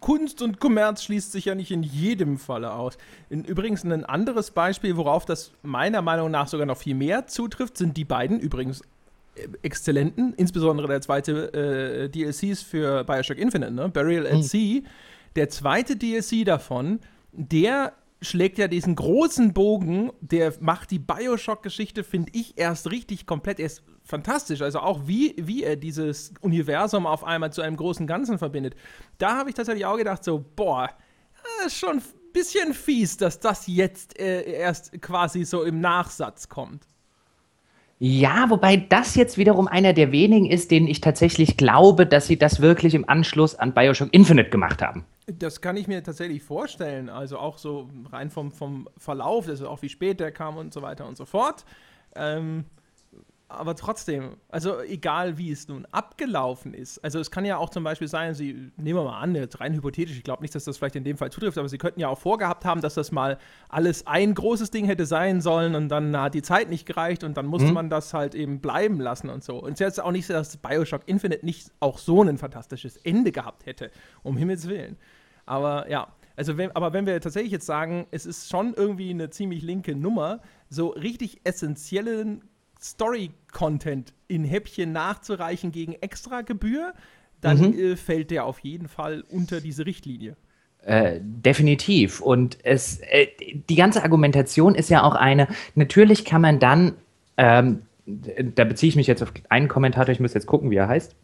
Kunst und Kommerz schließt sich ja nicht in jedem Falle aus. In, übrigens ein anderes Beispiel, worauf das meiner Meinung nach sogar noch viel mehr zutrifft, sind die beiden übrigens äh, exzellenten, insbesondere der zweite äh, DLCs für Bioshock Infinite, ne? Burial at mhm. Sea. Der zweite DLC davon, der schlägt ja diesen großen Bogen, der macht die Bioshock-Geschichte, finde ich, erst richtig komplett. Er ist fantastisch. Also auch wie, wie er dieses Universum auf einmal zu einem großen Ganzen verbindet. Da habe ich tatsächlich auch gedacht, so, boah, ist schon ein bisschen fies, dass das jetzt äh, erst quasi so im Nachsatz kommt. Ja, wobei das jetzt wiederum einer der wenigen ist, denen ich tatsächlich glaube, dass sie das wirklich im Anschluss an Bioshock Infinite gemacht haben. Das kann ich mir tatsächlich vorstellen. Also auch so rein vom, vom Verlauf, also auch wie spät der kam und so weiter und so fort. Ähm, aber trotzdem, also egal wie es nun abgelaufen ist, also es kann ja auch zum Beispiel sein, Sie, nehmen wir mal an, jetzt rein hypothetisch, ich glaube nicht, dass das vielleicht in dem Fall zutrifft, aber Sie könnten ja auch vorgehabt haben, dass das mal alles ein großes Ding hätte sein sollen und dann hat die Zeit nicht gereicht und dann musste mhm. man das halt eben bleiben lassen und so. Und es ist jetzt auch nicht so, dass Bioshock Infinite nicht auch so ein fantastisches Ende gehabt hätte, um Himmels Willen. Aber ja, also wenn, aber wenn wir tatsächlich jetzt sagen, es ist schon irgendwie eine ziemlich linke Nummer, so richtig essentiellen Story-Content in Häppchen nachzureichen gegen Extragebühr, dann mhm. äh, fällt der auf jeden Fall unter diese Richtlinie. Äh, definitiv. Und es, äh, die ganze Argumentation ist ja auch eine, natürlich kann man dann, ähm, da beziehe ich mich jetzt auf einen Kommentator, ich muss jetzt gucken, wie er heißt,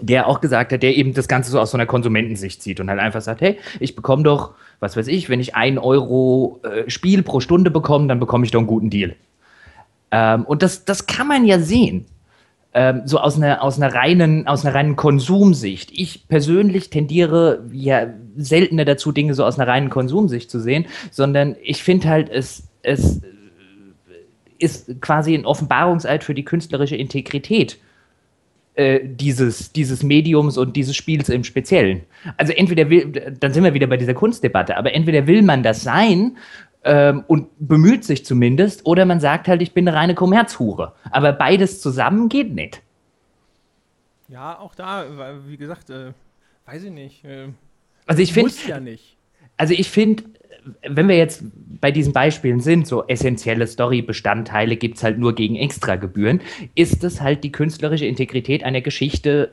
der auch gesagt hat, der eben das Ganze so aus so einer Konsumentensicht sieht und halt einfach sagt, hey, ich bekomme doch, was weiß ich, wenn ich ein Euro äh, Spiel pro Stunde bekomme, dann bekomme ich doch einen guten Deal. Ähm, und das, das kann man ja sehen. Ähm, so aus einer, aus, einer reinen, aus einer reinen Konsumsicht. Ich persönlich tendiere ja seltener dazu, Dinge so aus einer reinen Konsumsicht zu sehen, sondern ich finde halt, es, es ist quasi ein Offenbarungseid für die künstlerische Integrität äh, dieses, dieses Mediums und dieses Spiels im Speziellen. Also entweder will, dann sind wir wieder bei dieser Kunstdebatte, aber entweder will man das sein ähm, und bemüht sich zumindest, oder man sagt halt, ich bin eine reine Kommerzhure. Aber beides zusammen geht nicht. Ja, auch da, wie gesagt, äh, weiß ich nicht. Äh, also ich finde. ja nicht. Also ich finde, wenn wir jetzt bei diesen Beispielen sind, so essentielle Story-Bestandteile gibt es halt nur gegen Extragebühren, ist es halt die künstlerische Integrität einer Geschichte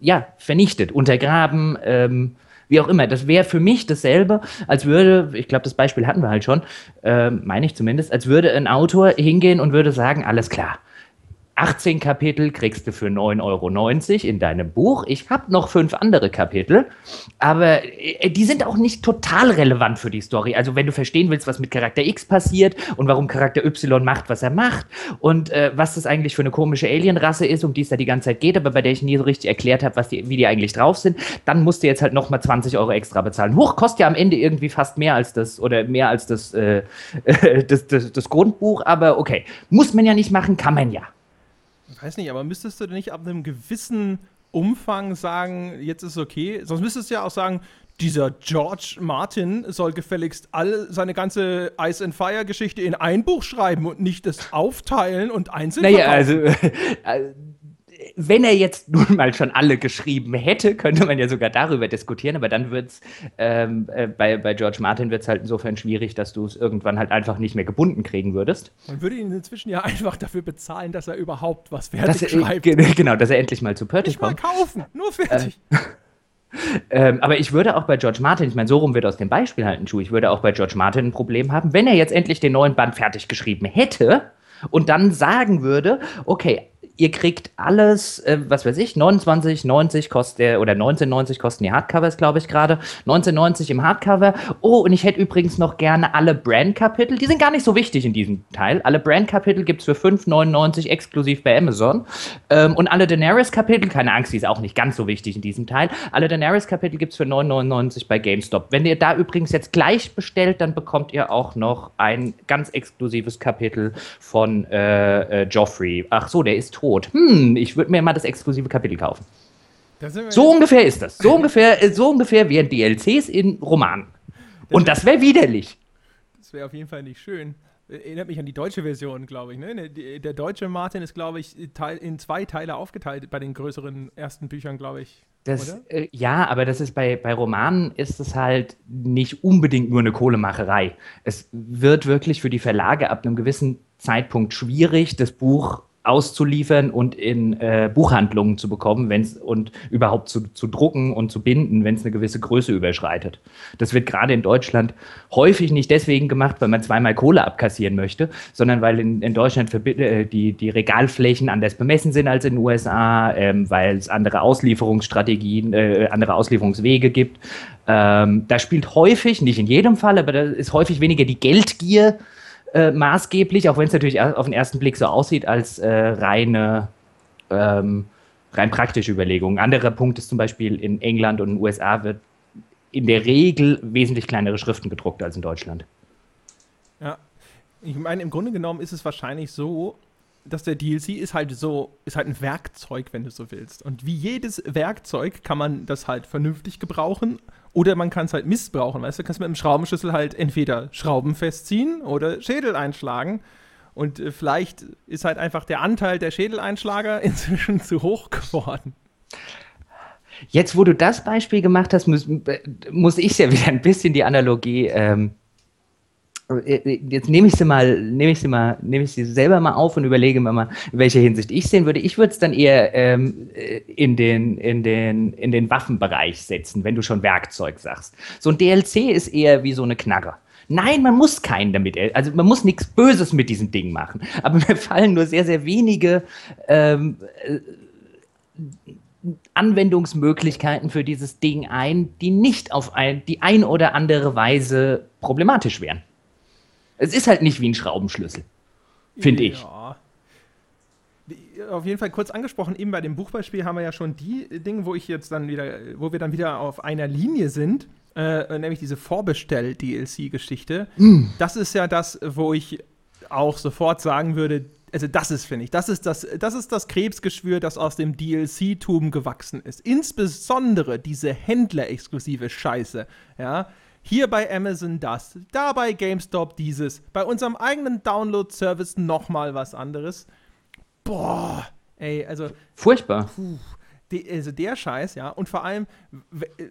ja, vernichtet, untergraben, ähm, wie auch immer. Das wäre für mich dasselbe, als würde, ich glaube, das Beispiel hatten wir halt schon, äh, meine ich zumindest, als würde ein Autor hingehen und würde sagen, alles klar, 18 Kapitel kriegst du für 9,90 Euro in deinem Buch. Ich habe noch fünf andere Kapitel, aber äh, die sind auch nicht total relevant für die Story. Also wenn du verstehen willst, was mit Charakter X passiert und warum Charakter Y macht, was er macht und äh, was das eigentlich für eine komische Alienrasse ist, um die es da die ganze Zeit geht, aber bei der ich nie so richtig erklärt habe, wie die eigentlich drauf sind, dann musst du jetzt halt nochmal 20 Euro extra bezahlen. Hoch kostet ja am Ende irgendwie fast mehr als das oder mehr als das, äh, <laughs> das, das, das Grundbuch, aber okay. Muss man ja nicht machen, kann man ja weiß nicht, aber müsstest du nicht ab einem gewissen Umfang sagen, jetzt ist es okay. Sonst müsstest du ja auch sagen, dieser George Martin soll gefälligst all seine ganze Ice and Fire Geschichte in ein Buch schreiben und nicht das aufteilen und einzeln Naja, also <laughs> äh, wenn er jetzt <laughs> nun mal schon alle geschrieben hätte, könnte man ja sogar darüber diskutieren, aber dann wird es ähm, äh, bei, bei George Martin wird es halt insofern schwierig, dass du es irgendwann halt einfach nicht mehr gebunden kriegen würdest. Man würde ihn inzwischen ja <laughs> einfach dafür bezahlen, dass er überhaupt was fertig dass er, schreibt. Genau, dass er endlich mal zu Purtig kommt. Nicht mal kaufen, nur fertig. Äh, <laughs> ähm, aber ich würde auch bei George Martin, ich meine, so rum wird aus dem Beispiel halt ein Schuh, ich würde auch bei George Martin ein Problem haben, wenn er jetzt endlich den neuen Band fertig geschrieben hätte und dann sagen würde, okay, ihr kriegt alles, äh, was weiß ich, 29,90 kostet der, oder 19,90 kosten die Hardcovers, glaube ich gerade. 19,90 im Hardcover. Oh, und ich hätte übrigens noch gerne alle Brand-Kapitel. Die sind gar nicht so wichtig in diesem Teil. Alle Brand-Kapitel gibt es für 5,99 exklusiv bei Amazon. Ähm, und alle Daenerys-Kapitel, keine Angst, die ist auch nicht ganz so wichtig in diesem Teil. Alle Daenerys-Kapitel gibt es für 9,99 bei GameStop. Wenn ihr da übrigens jetzt gleich bestellt, dann bekommt ihr auch noch ein ganz exklusives Kapitel von äh, äh, Joffrey. Ach so, der ist tot tot. Hm, ich würde mir mal das exklusive Kapitel kaufen. So ungefähr ist das. So <laughs> ungefähr, äh, so ungefähr wären DLCs in Romanen. Und das wäre widerlich. Das wäre auf jeden Fall nicht schön. Erinnert mich an die deutsche Version, glaube ich. Ne? Der deutsche Martin ist, glaube ich, in zwei Teile aufgeteilt bei den größeren ersten Büchern, glaube ich. Das, äh, ja, aber das ist bei, bei Romanen ist es halt nicht unbedingt nur eine Kohlemacherei. Es wird wirklich für die Verlage ab einem gewissen Zeitpunkt schwierig, das Buch auszuliefern und in äh, Buchhandlungen zu bekommen wenn's, und überhaupt zu, zu drucken und zu binden, wenn es eine gewisse Größe überschreitet. Das wird gerade in Deutschland häufig nicht deswegen gemacht, weil man zweimal Kohle abkassieren möchte, sondern weil in, in Deutschland äh, die, die Regalflächen anders bemessen sind als in den USA, ähm, weil es andere Auslieferungsstrategien, äh, andere Auslieferungswege gibt. Ähm, da spielt häufig, nicht in jedem Fall, aber da ist häufig weniger die Geldgier äh, maßgeblich, auch wenn es natürlich auf den ersten Blick so aussieht, als äh, reine, ähm, rein praktische Überlegung. Ein anderer Punkt ist zum Beispiel in England und in den USA wird in der Regel wesentlich kleinere Schriften gedruckt als in Deutschland. Ja, ich meine, im Grunde genommen ist es wahrscheinlich so, dass der DLC ist halt so, ist halt ein Werkzeug, wenn du so willst. Und wie jedes Werkzeug kann man das halt vernünftig gebrauchen oder man kann es halt missbrauchen. Weißt du, kannst mit einem Schraubenschlüssel halt entweder Schrauben festziehen oder Schädel einschlagen. Und äh, vielleicht ist halt einfach der Anteil der Schädeleinschlager <laughs> inzwischen zu hoch geworden. Jetzt, wo du das Beispiel gemacht hast, muss, äh, muss ich ja wieder ein bisschen die Analogie ähm, äh, äh, jetzt nehme ich sie mal, nehme ich sie mal, nehme ich sie selber mal auf und überlege mir mal, in welcher Hinsicht ich sehen würde. Ich würde es dann eher ähm, äh, in, den, in, den, in den Waffenbereich setzen, wenn du schon Werkzeug sagst. So ein DLC ist eher wie so eine Knarre. Nein, man muss keinen damit, also man muss nichts Böses mit diesem Ding machen. Aber <laughs> mir fallen nur sehr, sehr wenige ähm, äh, Anwendungsmöglichkeiten für dieses Ding ein, die nicht auf ein, die ein oder andere Weise problematisch wären. Es ist halt nicht wie ein Schraubenschlüssel, finde ja. ich. Auf jeden Fall kurz angesprochen, eben bei dem Buchbeispiel haben wir ja schon die Dinge, wo ich jetzt dann wieder, wo wir dann wieder auf einer Linie sind, äh, nämlich diese Vorbestell-DLC-Geschichte. Mm. Das ist ja das, wo ich auch sofort sagen würde, also das ist, finde ich, das ist das, das ist das Krebsgeschwür, das aus dem DLC-Tum gewachsen ist. Insbesondere diese Händler-exklusive Scheiße, ja hier bei Amazon das, da bei GameStop dieses, bei unserem eigenen Download-Service nochmal was anderes. Boah, ey, also. Furchtbar. Puh, die, also der Scheiß, ja. Und vor allem,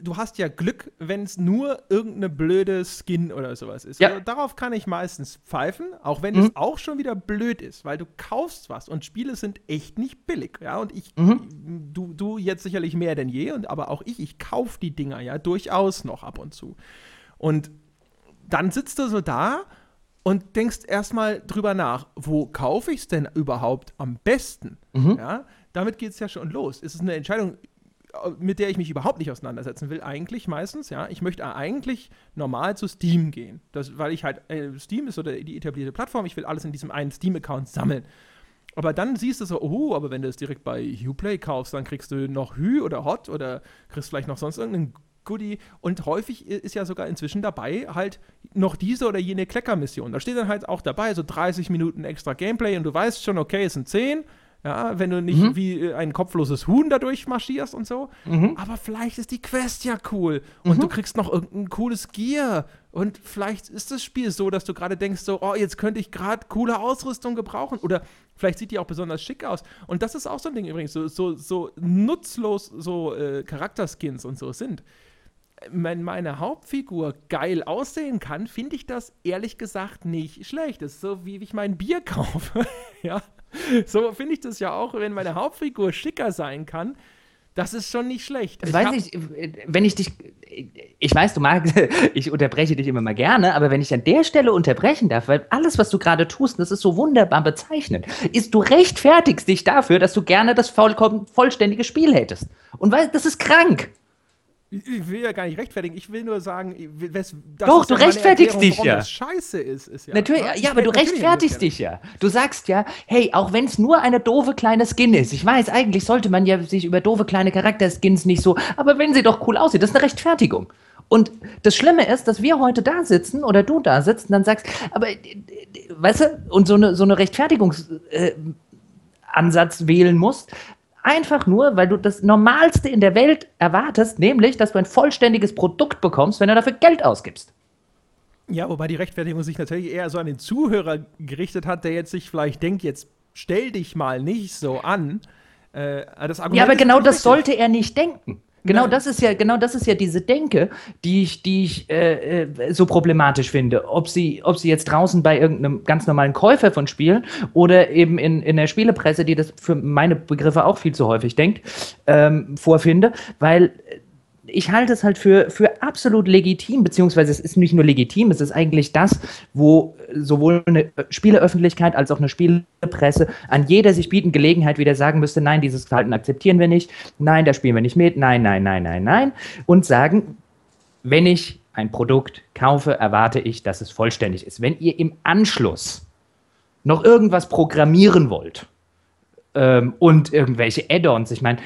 du hast ja Glück, wenn es nur irgendeine blöde Skin oder sowas ist. Ja. Also darauf kann ich meistens pfeifen, auch wenn mhm. es auch schon wieder blöd ist, weil du kaufst was und Spiele sind echt nicht billig, ja. Und ich, mhm. du, du jetzt sicherlich mehr denn je, und aber auch ich, ich kaufe die Dinger ja durchaus noch ab und zu. Und dann sitzt du so da und denkst erstmal drüber nach, wo kaufe ich es denn überhaupt am besten? Mhm. Ja, damit geht es ja schon los. Es ist eine Entscheidung, mit der ich mich überhaupt nicht auseinandersetzen will, eigentlich meistens, ja. Ich möchte eigentlich normal zu Steam gehen. Das, weil ich halt, äh, Steam ist so der, die etablierte Plattform, ich will alles in diesem einen Steam-Account sammeln. Aber dann siehst du so, oh, aber wenn du es direkt bei Uplay kaufst, dann kriegst du noch Hü oder Hot oder kriegst vielleicht noch sonst irgendeinen Goodie. Und häufig ist ja sogar inzwischen dabei halt noch diese oder jene Kleckermission. Da steht dann halt auch dabei, so 30 Minuten extra Gameplay und du weißt schon, okay, es sind 10. Ja, wenn du nicht mhm. wie äh, ein kopfloses Huhn dadurch marschierst und so. Mhm. Aber vielleicht ist die Quest ja cool und mhm. du kriegst noch irgendein cooles Gear. Und vielleicht ist das Spiel so, dass du gerade denkst, so, oh, jetzt könnte ich gerade coole Ausrüstung gebrauchen. Oder vielleicht sieht die auch besonders schick aus. Und das ist auch so ein Ding übrigens, so, so, so nutzlos so äh, Charakterskins und so sind wenn meine Hauptfigur geil aussehen kann, finde ich das ehrlich gesagt nicht schlecht. Das ist so, wie ich mein Bier kaufe. <laughs> ja. So finde ich das ja auch, wenn meine Hauptfigur schicker sein kann. Das ist schon nicht schlecht. Ich weiß nicht, wenn ich dich, ich weiß, du magst, <laughs> ich unterbreche dich immer mal gerne, aber wenn ich an der Stelle unterbrechen darf, weil alles, was du gerade tust, das ist so wunderbar bezeichnet, ist, du rechtfertigst dich dafür, dass du gerne das vollkommen vollständige Spiel hättest. Und weil, das ist krank. Ich will ja gar nicht rechtfertigen. Ich will nur sagen, das Doch, du ja rechtfertigst dich ja. Das scheiße ist, ist ja. Natürlich, ja, aber du rechtfertigst dich ja. Du sagst ja, hey, auch wenn es nur eine doofe kleine Skin ist. Ich weiß, eigentlich sollte man ja sich über doofe kleine Charakterskins nicht so, aber wenn sie doch cool aussieht, das ist eine Rechtfertigung. Und das Schlimme ist, dass wir heute da sitzen oder du da sitzt und dann sagst, aber weißt du, und so eine, so eine Rechtfertigungsansatz äh, wählen musst, Einfach nur, weil du das Normalste in der Welt erwartest, nämlich, dass du ein vollständiges Produkt bekommst, wenn du dafür Geld ausgibst. Ja, wobei die Rechtfertigung sich natürlich eher so an den Zuhörer gerichtet hat, der jetzt sich vielleicht denkt, jetzt stell dich mal nicht so an. Äh, ja, aber genau das sollte er nicht denken. Genau das ist ja, genau das ist ja diese Denke, die ich, die ich äh, äh, so problematisch finde. Ob sie, ob sie jetzt draußen bei irgendeinem ganz normalen Käufer von Spielen oder eben in, in der Spielepresse, die das für meine Begriffe auch viel zu häufig denkt, ähm, vorfinde, weil ich halte es halt für, für absolut legitim, beziehungsweise es ist nicht nur legitim, es ist eigentlich das, wo sowohl eine Spieleöffentlichkeit als auch eine Spielepresse an jeder sich bieten Gelegenheit wieder sagen müsste, nein, dieses Verhalten akzeptieren wir nicht, nein, da spielen wir nicht mit, nein, nein, nein, nein, nein. Und sagen, wenn ich ein Produkt kaufe, erwarte ich, dass es vollständig ist. Wenn ihr im Anschluss noch irgendwas programmieren wollt, ähm, und irgendwelche Add-ons. Ich meine,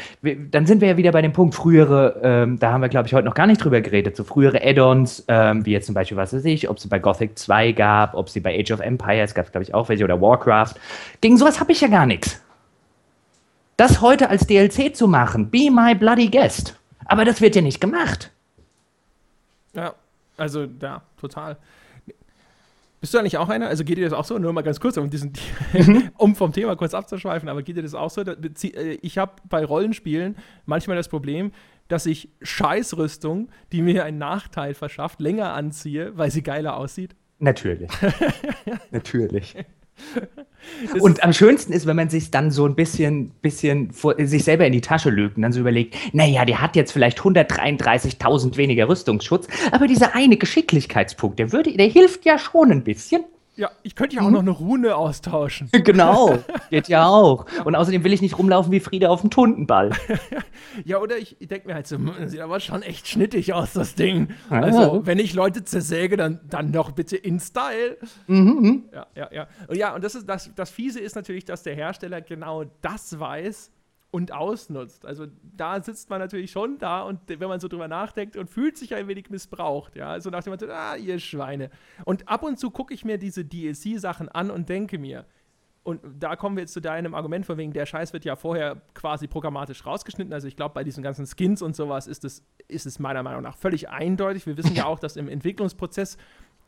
dann sind wir ja wieder bei dem Punkt, frühere, ähm, da haben wir, glaube ich, heute noch gar nicht drüber geredet, so frühere Add-ons, ähm, wie jetzt zum Beispiel, was weiß ich, ob es bei Gothic 2 gab, ob sie bei Age of Empires gab, glaube ich, auch welche, oder Warcraft. Gegen sowas habe ich ja gar nichts. Das heute als DLC zu machen, be my bloody guest. Aber das wird ja nicht gemacht. Ja, also, ja, total. Bist du eigentlich auch einer? Also geht dir das auch so? Nur mal ganz kurz, um, diesen, <laughs> mhm. um vom Thema kurz abzuschweifen, aber geht dir das auch so? Äh, ich habe bei Rollenspielen manchmal das Problem, dass ich Scheißrüstung, die mir einen Nachteil verschafft, länger anziehe, weil sie geiler aussieht. Natürlich. <laughs> Natürlich. Und am schönsten ist, wenn man sich dann so ein bisschen, bisschen vor, sich selber in die Tasche lügt und dann so überlegt, naja, der hat jetzt vielleicht 133.000 weniger Rüstungsschutz, aber dieser eine Geschicklichkeitspunkt, der würde, der hilft ja schon ein bisschen. Ja, ich könnte ja auch hm? noch eine Rune austauschen. <laughs> Genau, geht ja auch. <laughs> Und außerdem will ich nicht rumlaufen wie Friede auf dem Tuntenball. <laughs> ja, oder ich, ich denke mir halt so, das sieht aber schon echt schnittig aus, das Ding. Ja. Also, wenn ich Leute zersäge, dann, dann doch bitte in Style. Mhm, mhm. Ja, ja, ja. Und ja, und das, ist, das, das Fiese ist natürlich, dass der Hersteller genau das weiß, und ausnutzt. Also da sitzt man natürlich schon da und wenn man so drüber nachdenkt und fühlt sich ein wenig missbraucht, ja, also nach dem Motto, ah, ihr Schweine. Und ab und zu gucke ich mir diese DLC-Sachen an und denke mir, und da kommen wir jetzt zu deinem Argument von wegen, der Scheiß wird ja vorher quasi programmatisch rausgeschnitten. Also ich glaube, bei diesen ganzen Skins und sowas ist es, ist es meiner Meinung nach völlig eindeutig. Wir wissen ja <laughs> auch, dass im Entwicklungsprozess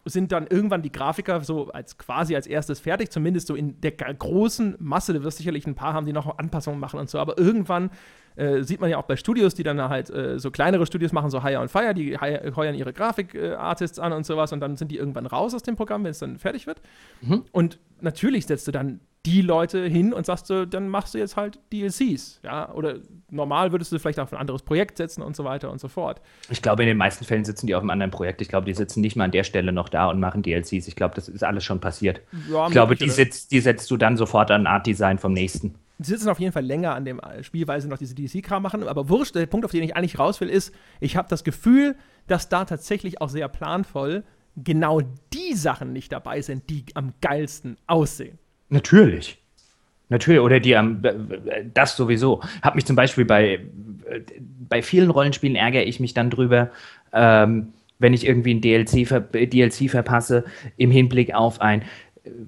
sind dann irgendwann die Grafiker so als quasi als erstes fertig, zumindest so in der großen Masse. Du wirst sicherlich ein paar haben, die noch Anpassungen machen und so, aber irgendwann äh, sieht man ja auch bei Studios, die dann halt äh, so kleinere Studios machen, so Hire on Fire, die heuern ihre Grafik-Artists äh, an und sowas und dann sind die irgendwann raus aus dem Programm, wenn es dann fertig wird. Mhm. Und natürlich setzt du dann die Leute hin und sagst du, dann machst du jetzt halt DLCs, ja, oder normal würdest du vielleicht auf ein anderes Projekt setzen und so weiter und so fort. Ich glaube, in den meisten Fällen sitzen die auf einem anderen Projekt. Ich glaube, die sitzen nicht mal an der Stelle noch da und machen DLCs. Ich glaube, das ist alles schon passiert. Ja, ich glaube, die, setzt, die setzt du dann sofort an Art Design vom nächsten. Die sitzen auf jeden Fall länger an dem Spiel, weil sie noch diese DLC-Kram machen. Aber wurscht, der Punkt, auf den ich eigentlich raus will, ist, ich habe das Gefühl, dass da tatsächlich auch sehr planvoll genau die Sachen nicht dabei sind, die am geilsten aussehen. Natürlich. Natürlich, oder die am, das sowieso. Hab mich zum Beispiel bei, bei vielen Rollenspielen ärgere ich mich dann drüber, ähm, wenn ich irgendwie ein DLC, ver, DLC verpasse, im Hinblick auf ein,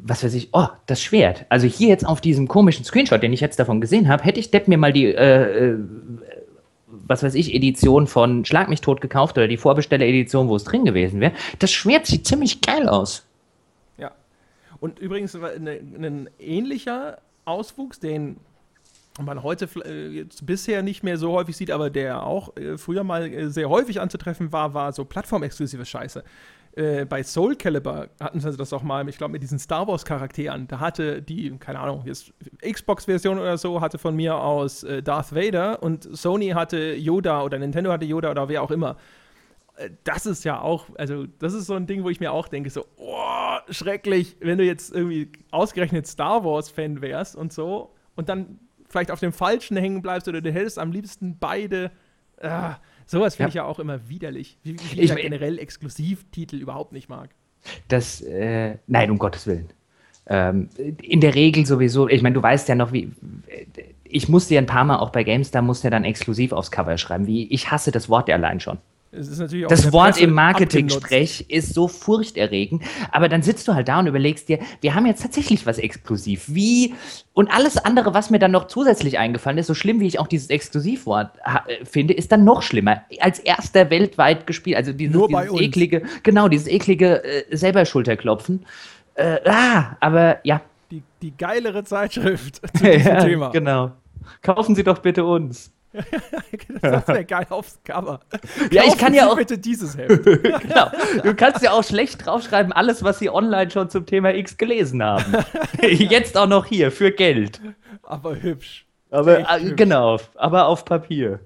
was weiß ich, oh, das Schwert. Also hier jetzt auf diesem komischen Screenshot, den ich jetzt davon gesehen habe, hätte ich Depp mir mal die, äh, äh, was weiß ich, Edition von Schlag mich tot gekauft oder die Vorbesteller-Edition, wo es drin gewesen wäre. Das Schwert sieht ziemlich geil aus. Und übrigens ein ähnlicher Auswuchs, den man heute äh, bisher nicht mehr so häufig sieht, aber der auch äh, früher mal äh, sehr häufig anzutreffen war, war so plattformexklusive Scheiße. Äh, bei Soul Calibur hatten sie das auch mal, ich glaube, mit diesen Star Wars Charakteren. Da hatte die, keine Ahnung, Xbox-Version oder so, hatte von mir aus äh, Darth Vader und Sony hatte Yoda oder Nintendo hatte Yoda oder wer auch immer. Äh, das ist ja auch, also das ist so ein Ding, wo ich mir auch denke, so, oh, schrecklich, wenn du jetzt irgendwie ausgerechnet Star Wars-Fan wärst und so und dann vielleicht auf dem Falschen hängen bleibst oder du hättest am liebsten beide. Ah, sowas finde ja. ich ja auch immer widerlich. Wie, wie ich generell Exklusivtitel überhaupt nicht mag. Das, äh, nein, um Gottes Willen. Ähm, in der Regel sowieso, ich meine, du weißt ja noch, wie. Ich musste ja ein paar Mal auch bei GameStar, musste ja dann exklusiv aufs Cover schreiben, wie ich hasse das Wort allein schon das Wort im Marketing-Sprech ist so furchterregend. Aber dann sitzt du halt da und überlegst dir, wir haben jetzt tatsächlich was exklusiv. Wie? Und alles andere, was mir dann noch zusätzlich eingefallen ist, so schlimm wie ich auch dieses Exklusivwort äh, finde, ist dann noch schlimmer. Als erster weltweit gespielt. Also dieses, Nur dieses eklige, genau, dieses eklige äh, selber Schulterklopfen. Äh, ah, aber ja. Die, die geilere Zeitschrift <laughs> zu diesem ja, Thema. Genau. Kaufen Sie doch bitte uns. <laughs> das wäre <laughs> geil aufs Cover. Ja, ich kann ja auch. bitte dieses Heft. <laughs> genau. Du kannst ja auch schlecht draufschreiben, alles, was sie online schon zum Thema X gelesen haben. Jetzt auch noch hier, für Geld. Aber hübsch. Aber äh, genau, aber auf Papier.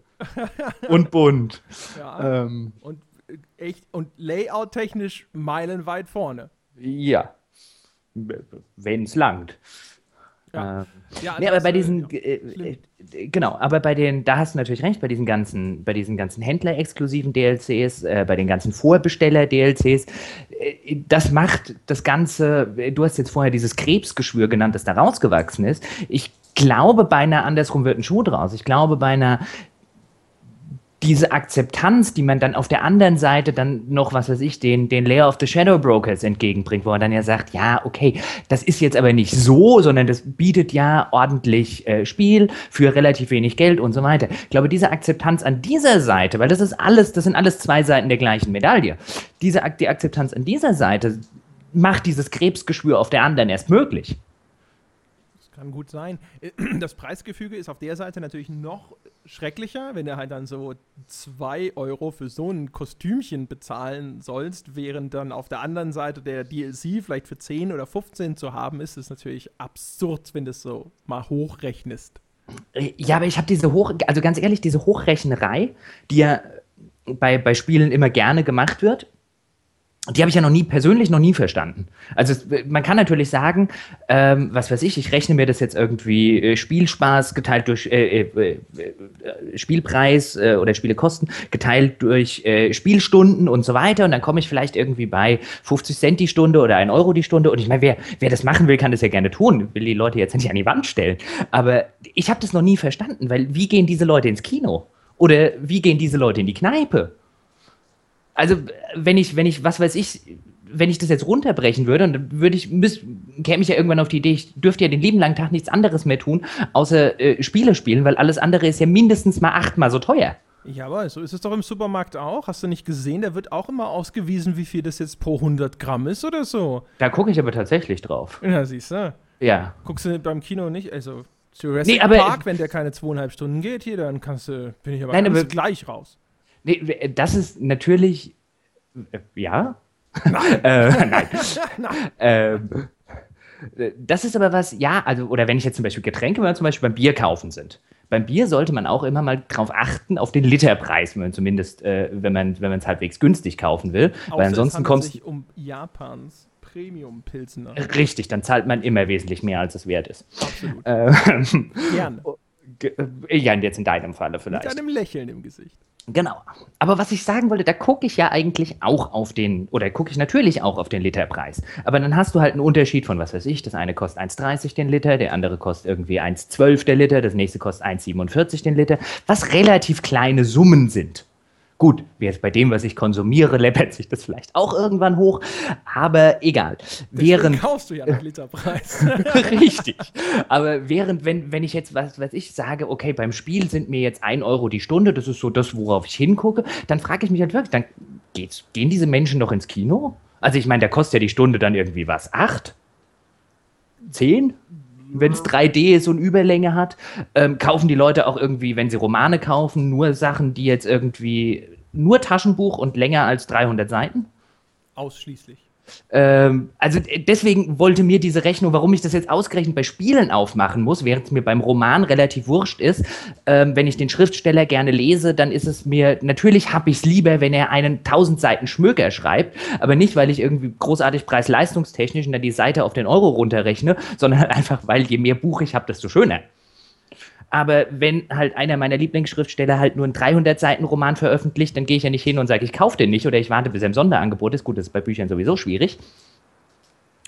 und bunt. Ja. Ähm. Und äh, echt und layout-technisch meilenweit vorne. Ja. Wenn es langt. Ja. Ähm, ja, nee, aber bei diesen, äh, äh, genau, aber bei den, da hast du natürlich recht, bei diesen ganzen, bei diesen ganzen Händler-exklusiven DLCs, äh, bei den ganzen Vorbesteller-DLCs, äh, das macht das Ganze, du hast jetzt vorher dieses Krebsgeschwür genannt, das da rausgewachsen ist. Ich glaube, beinahe andersrum wird ein Schuh draus. Ich glaube, beinahe diese Akzeptanz, die man dann auf der anderen Seite dann noch, was weiß ich, den, den Layer of the Shadow Brokers entgegenbringt, wo er dann ja sagt, ja, okay, das ist jetzt aber nicht so, sondern das bietet ja ordentlich äh, Spiel für relativ wenig Geld und so weiter. Ich glaube, diese Akzeptanz an dieser Seite, weil das ist alles, das sind alles zwei Seiten der gleichen Medaille, diese, die Akzeptanz an dieser Seite macht dieses Krebsgeschwür auf der anderen erst möglich. Kann gut sein. <clears throat> Das Preisgefüge ist auf der Seite natürlich noch schrecklicher, wenn du halt dann so 2 Euro für so ein Kostümchen bezahlen sollst, während dann auf der anderen Seite der DLC vielleicht für 10 oder 15 zu haben ist, ist natürlich absurd, wenn du es so mal hochrechnest. Ja, aber ich habe diese Hoch, also ganz ehrlich, diese Hochrechnerei, die ja bei, bei Spielen immer gerne gemacht wird, die habe ich ja noch nie persönlich noch nie verstanden. Also man kann natürlich sagen, ähm, was weiß ich, ich rechne mir das jetzt irgendwie äh, Spielspaß geteilt durch äh, äh, äh Spielpreis äh, oder Spielekosten geteilt durch äh, Spielstunden und so weiter und dann komme ich vielleicht irgendwie bei 50 Cent die Stunde oder 1 Euro die Stunde und ich meine, wer, wer das machen will, kann das ja gerne tun, will die Leute jetzt nicht an die Wand stellen. Aber ich habe das noch nie verstanden, weil wie gehen diese Leute ins Kino? Oder wie gehen diese Leute in die Kneipe? Also, wenn ich, wenn ich, was weiß ich, wenn ich das jetzt runterbrechen würde, dann würde ich, müß, käme ich ja irgendwann auf die Idee, ich dürfte ja den lieben langen Tag nichts anderes mehr tun, außer äh, Spiele spielen, weil alles andere ist ja mindestens mal achtmal so teuer. Ja, aber so ist es doch im Supermarkt auch. Hast du nicht gesehen? Da wird auch immer ausgewiesen, wie viel das jetzt pro 100 Gramm ist oder so. Da gucke ich aber tatsächlich drauf. Ja, siehst du. Ja. Guckst du beim Kino nicht? Also, Jurassic nee, aber, Park, wenn der keine zweieinhalb Stunden geht, hier, dann kannst du, bin ich aber, nein, aber gleich raus. Nee, das ist natürlich. Äh, ja? Nein. äh, <laughs> nein. nein. Ähm, das ist aber was, ja, also, oder wenn ich jetzt zum Beispiel Getränke, wenn wir zum Beispiel beim Bier kaufen sind. Beim Bier sollte man auch immer mal drauf achten, auf den Literpreis, wenn man zumindest, äh, wenn man wenn es halbwegs günstig kaufen will. Außer weil ansonsten kommt es sich um Japans Premium-Pilzener. Richtig, dann zahlt man immer wesentlich mehr, als es wert ist. Absolut. Ähm, Gerne. <laughs> Ja, jetzt in deinem Falle vielleicht. Mit einem Lächeln im Gesicht. Genau. Aber was ich sagen wollte, da gucke ich ja eigentlich auch auf den, oder gucke ich natürlich auch auf den Literpreis. Aber dann hast du halt einen Unterschied von, was weiß ich, das eine kostet 1,30 den Liter, der andere kostet irgendwie 1,12 der Liter, das nächste kostet 1,47 den Liter, was relativ kleine Summen sind. Gut, jetzt bei dem, was ich konsumiere, <laughs> läppert sich das vielleicht auch irgendwann hoch, aber egal. Deswegen während kaufst du ja nach Literpreis. <laughs> Richtig. Aber während, wenn, wenn ich jetzt, was weiß ich, sage, okay, beim Spiel sind mir jetzt ein Euro die Stunde, das ist so das, worauf ich hingucke, dann frage ich mich halt wirklich, dann geht's, gehen diese Menschen doch ins Kino? Also ich meine, da kostet ja die Stunde dann irgendwie was? Acht? Zehn? Wenn es 3D ist und Überlänge hat, ähm, kaufen die Leute auch irgendwie, wenn sie Romane kaufen, nur Sachen, die jetzt irgendwie nur Taschenbuch und länger als 300 Seiten? Ausschließlich. Ähm, also deswegen wollte mir diese Rechnung, warum ich das jetzt ausgerechnet bei Spielen aufmachen muss, während es mir beim Roman relativ wurscht ist. Ähm, wenn ich den Schriftsteller gerne lese, dann ist es mir, natürlich habe ich es lieber, wenn er einen 1000 Seiten Schmöker schreibt, aber nicht, weil ich irgendwie großartig preis-leistungstechnisch und dann die Seite auf den Euro runterrechne, sondern <laughs> einfach, weil je mehr Buch ich habe, desto schöner. Aber wenn halt einer meiner Lieblingsschriftsteller halt nur einen 300 Seiten Roman veröffentlicht, dann gehe ich ja nicht hin und sage, ich kaufe den nicht oder ich warte, bis er im Sonderangebot ist. Gut, das ist bei Büchern sowieso schwierig.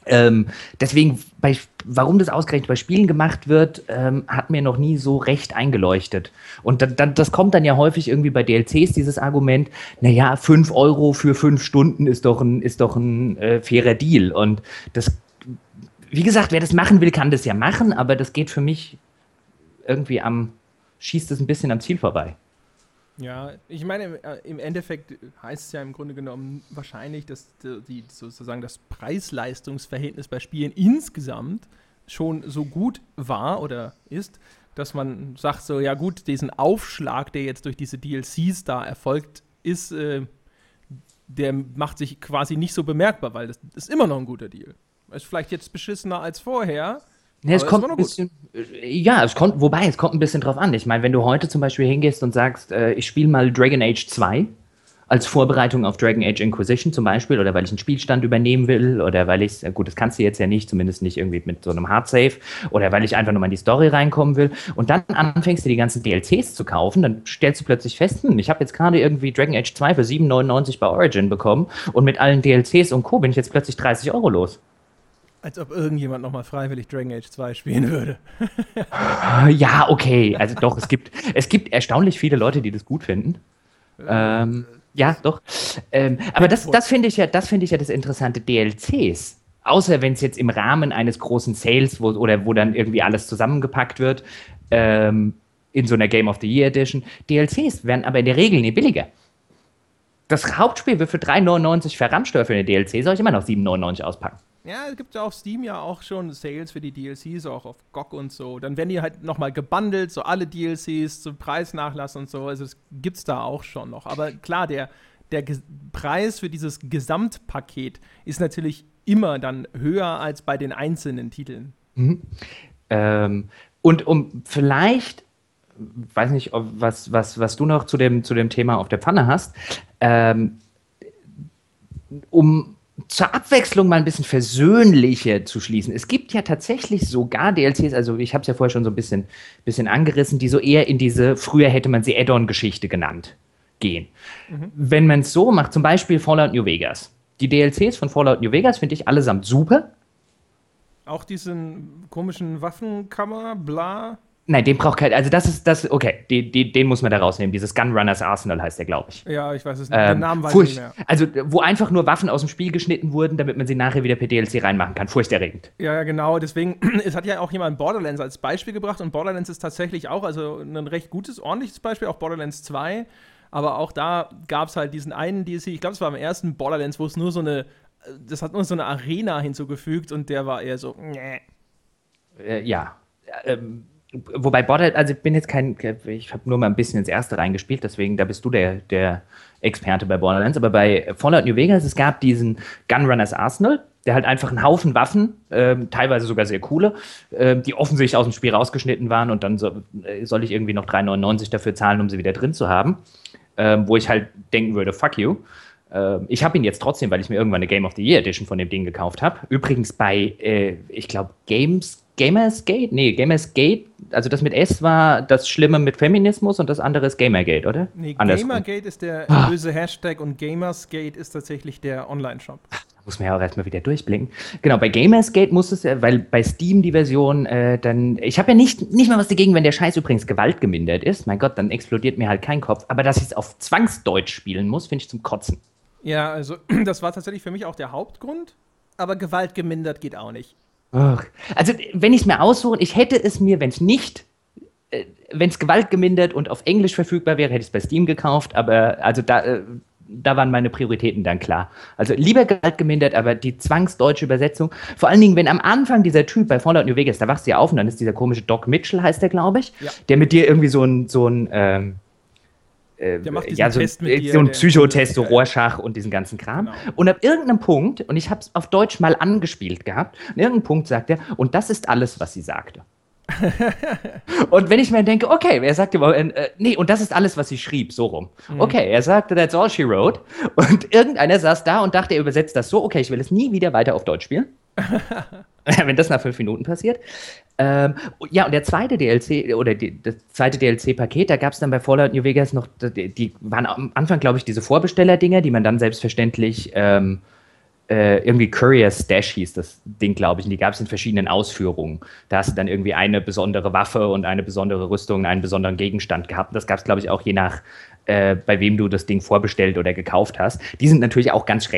Ähm, deswegen, bei, warum das ausgerechnet bei Spielen gemacht wird, ähm, hat mir noch nie so recht eingeleuchtet. Und da, da, das kommt dann ja häufig irgendwie bei DLCs, dieses Argument, naja, 5 Euro für 5 Stunden ist doch ein, ist doch ein äh, fairer Deal. Und das, wie gesagt, wer das machen will, kann das ja machen, aber das geht für mich irgendwie am, schießt es ein bisschen am Ziel vorbei. Ja, ich meine, im äh, Endeffekt heißt es ja im Grunde genommen wahrscheinlich, dass die, sozusagen das Preis-Leistungs-Verhältnis bei Spielen insgesamt schon so gut war oder ist, dass man sagt so, ja gut, diesen Aufschlag, der jetzt durch diese DLCs da erfolgt ist, äh, der macht sich quasi nicht so bemerkbar, weil das ist immer noch ein guter Deal. Ist vielleicht jetzt beschissener als vorher, ja, es kommt ein bisschen, äh, ja, es kommt, wobei, es kommt ein bisschen drauf an. Ich meine, wenn du heute zum Beispiel hingehst und sagst, äh, ich spiele mal Dragon Age 2 als Vorbereitung auf Dragon Age Inquisition zum Beispiel, oder weil ich einen Spielstand übernehmen will, oder weil ich, gut, das kannst du jetzt ja nicht, zumindest nicht irgendwie mit so einem Hard Save, oder weil ich einfach nur mal in die Story reinkommen will, und dann anfängst du die ganzen DLCs zu kaufen, dann stellst du plötzlich fest, hm, ich habe jetzt gerade irgendwie Dragon Age 2 für 7,99 bei Origin bekommen, und mit allen DLCs und Co. bin ich jetzt plötzlich 30 Euro los. Als ob irgendjemand nochmal freiwillig Dragon Age 2 spielen würde. <laughs> ja, okay. Also doch, es gibt, es gibt erstaunlich viele Leute, die das gut finden. Ähm, ja, doch. Ähm, aber das, das finde ich ja, das finde ich ja das interessante DLCs. Außer wenn es jetzt im Rahmen eines großen Sales wo, oder wo dann irgendwie alles zusammengepackt wird, ähm, in so einer Game of the Year Edition. DLCs werden aber in der Regel nie billiger. Das Hauptspiel wird für 3,99 verramscht für eine DLC, soll ich immer noch 7,99 auspacken. Ja, es gibt ja auf Steam ja auch schon Sales für die DLCs, auch auf GOG und so. Dann werden die halt nochmal gebundelt, so alle DLCs zum Preisnachlass und so. Also das gibt's da auch schon noch. Aber klar, der, der Preis für dieses Gesamtpaket ist natürlich immer dann höher als bei den einzelnen Titeln. Mhm. Ähm, und um vielleicht, weiß nicht, ob, was, was, was du noch zu dem, zu dem Thema auf der Pfanne hast, ähm, um zur Abwechslung mal ein bisschen versöhnlicher zu schließen. Es gibt ja tatsächlich sogar DLCs, also ich habe es ja vorher schon so ein bisschen, bisschen angerissen, die so eher in diese, früher hätte man sie Add-on-Geschichte genannt, gehen. Mhm. Wenn man es so macht, zum Beispiel Fallout New Vegas. Die DLCs von Fallout New Vegas finde ich allesamt super. Auch diesen komischen Waffenkammer, bla. Nein, den braucht kein. Also, das ist das. Okay, die, die, den muss man da rausnehmen. Dieses Gunrunners Arsenal heißt der, glaube ich. Ja, ich weiß es nicht. Ähm, Den Namen weiß ich nicht mehr. Also, wo einfach nur Waffen aus dem Spiel geschnitten wurden, damit man sie nachher wieder per DLC reinmachen kann. Furchterregend. Ja, ja, genau. Deswegen, <clears throat> es hat ja auch jemand Borderlands als Beispiel gebracht und Borderlands ist tatsächlich auch also ein recht gutes, ordentliches Beispiel, auch Borderlands 2. Aber auch da gab es halt diesen einen DLC, ich glaube, es war am ersten Borderlands, wo es nur so eine. Das hat nur so eine Arena hinzugefügt und der war eher so. Äh, ja. Ähm Wobei Borderlands, also ich bin jetzt kein, ich habe nur mal ein bisschen ins erste reingespielt, deswegen da bist du der, der Experte bei Borderlands. Aber bei Fallout New Vegas, es gab diesen Gunrunners Arsenal, der halt einfach einen Haufen Waffen, äh, teilweise sogar sehr coole, äh, die offensichtlich aus dem Spiel rausgeschnitten waren und dann so, äh, soll ich irgendwie noch 3,99 dafür zahlen, um sie wieder drin zu haben. Ähm, wo ich halt denken würde, fuck you. Ähm, ich habe ihn jetzt trotzdem, weil ich mir irgendwann eine Game of the Year Edition von dem Ding gekauft habe. Übrigens bei, äh, ich glaube, Games Gamersgate? Nee, Gamersgate, also das mit S war das Schlimme mit Feminismus und das andere ist Gamergate, oder? Nee, Andersrum. Gamergate ist der ah. böse Hashtag und Gamersgate ist tatsächlich der Online-Shop. muss man ja auch erstmal wieder durchblicken. Genau, bei Gamersgate muss es ja, weil bei Steam die Version äh, dann, ich habe ja nicht, nicht mal was dagegen, wenn der Scheiß übrigens gewaltgemindert ist. Mein Gott, dann explodiert mir halt kein Kopf. Aber dass ich es auf Zwangsdeutsch spielen muss, finde ich zum Kotzen. Ja, also <clears throat> das war tatsächlich für mich auch der Hauptgrund. Aber gewaltgemindert geht auch nicht. Ach. Also, wenn ich es mir aussuche, ich hätte es mir, wenn es nicht äh, wenn es gewaltgemindert und auf Englisch verfügbar wäre, hätte ich es bei Steam gekauft, aber also da, äh, da waren meine Prioritäten dann klar. Also lieber Gewalt gemindert, aber die zwangsdeutsche Übersetzung. Vor allen Dingen, wenn am Anfang dieser Typ bei Fallout New Vegas, da wachst du ja auf und dann ist dieser komische Doc Mitchell, heißt der, glaube ich, ja. der mit dir irgendwie so ein, so ein ähm, äh, ja, so, Test mit dir, so ein Psychotest, so Rorschach und diesen ganzen Kram. Genau. Und ab irgendeinem Punkt, und ich habe es auf Deutsch mal angespielt gehabt, an irgendeinem Punkt sagt er, und das ist alles, was sie sagte. <laughs> und wenn ich mir denke, okay, er sagte, äh, nee, und das ist alles, was sie schrieb, so rum. Mhm. Okay, er sagte, that's all she wrote. Und irgendeiner saß da und dachte, er übersetzt das so, okay, ich will es nie wieder weiter auf Deutsch spielen. <laughs> wenn das nach fünf Minuten passiert. Ähm, ja, und der zweite DLC, oder die, das zweite DLC-Paket, da gab es dann bei Fallout New Vegas noch, die, die waren am Anfang, glaube ich, diese Vorbesteller-Dinger, die man dann selbstverständlich ähm, äh, irgendwie Courier Stash hieß das Ding, glaube ich, und die gab es in verschiedenen Ausführungen. Da hast du dann irgendwie eine besondere Waffe und eine besondere Rüstung, einen besonderen Gegenstand gehabt. Das gab es, glaube ich, auch je nach, äh, bei wem du das Ding vorbestellt oder gekauft hast. Die sind natürlich auch ganz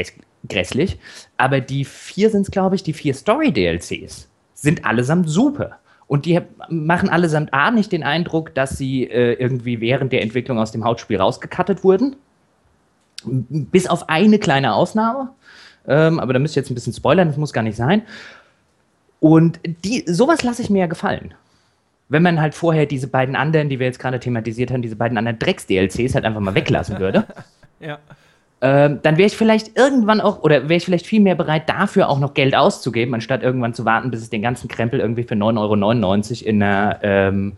grässlich, aber die vier sind es, glaube ich, die vier Story-DLCs sind allesamt super. Und die machen allesamt A nicht den Eindruck, dass sie äh, irgendwie während der Entwicklung aus dem Hauptspiel rausgekattet wurden. Bis auf eine kleine Ausnahme. Ähm, aber da müsst ihr jetzt ein bisschen spoilern, das muss gar nicht sein. Und die, sowas lasse ich mir ja gefallen. Wenn man halt vorher diese beiden anderen, die wir jetzt gerade thematisiert haben, diese beiden anderen Drecks-DLCs halt einfach mal weglassen würde. <laughs> ja. Ähm, dann wäre ich vielleicht irgendwann auch, oder wäre ich vielleicht viel mehr bereit, dafür auch noch Geld auszugeben, anstatt irgendwann zu warten, bis es den ganzen Krempel irgendwie für 9,99 Euro in einer, ähm,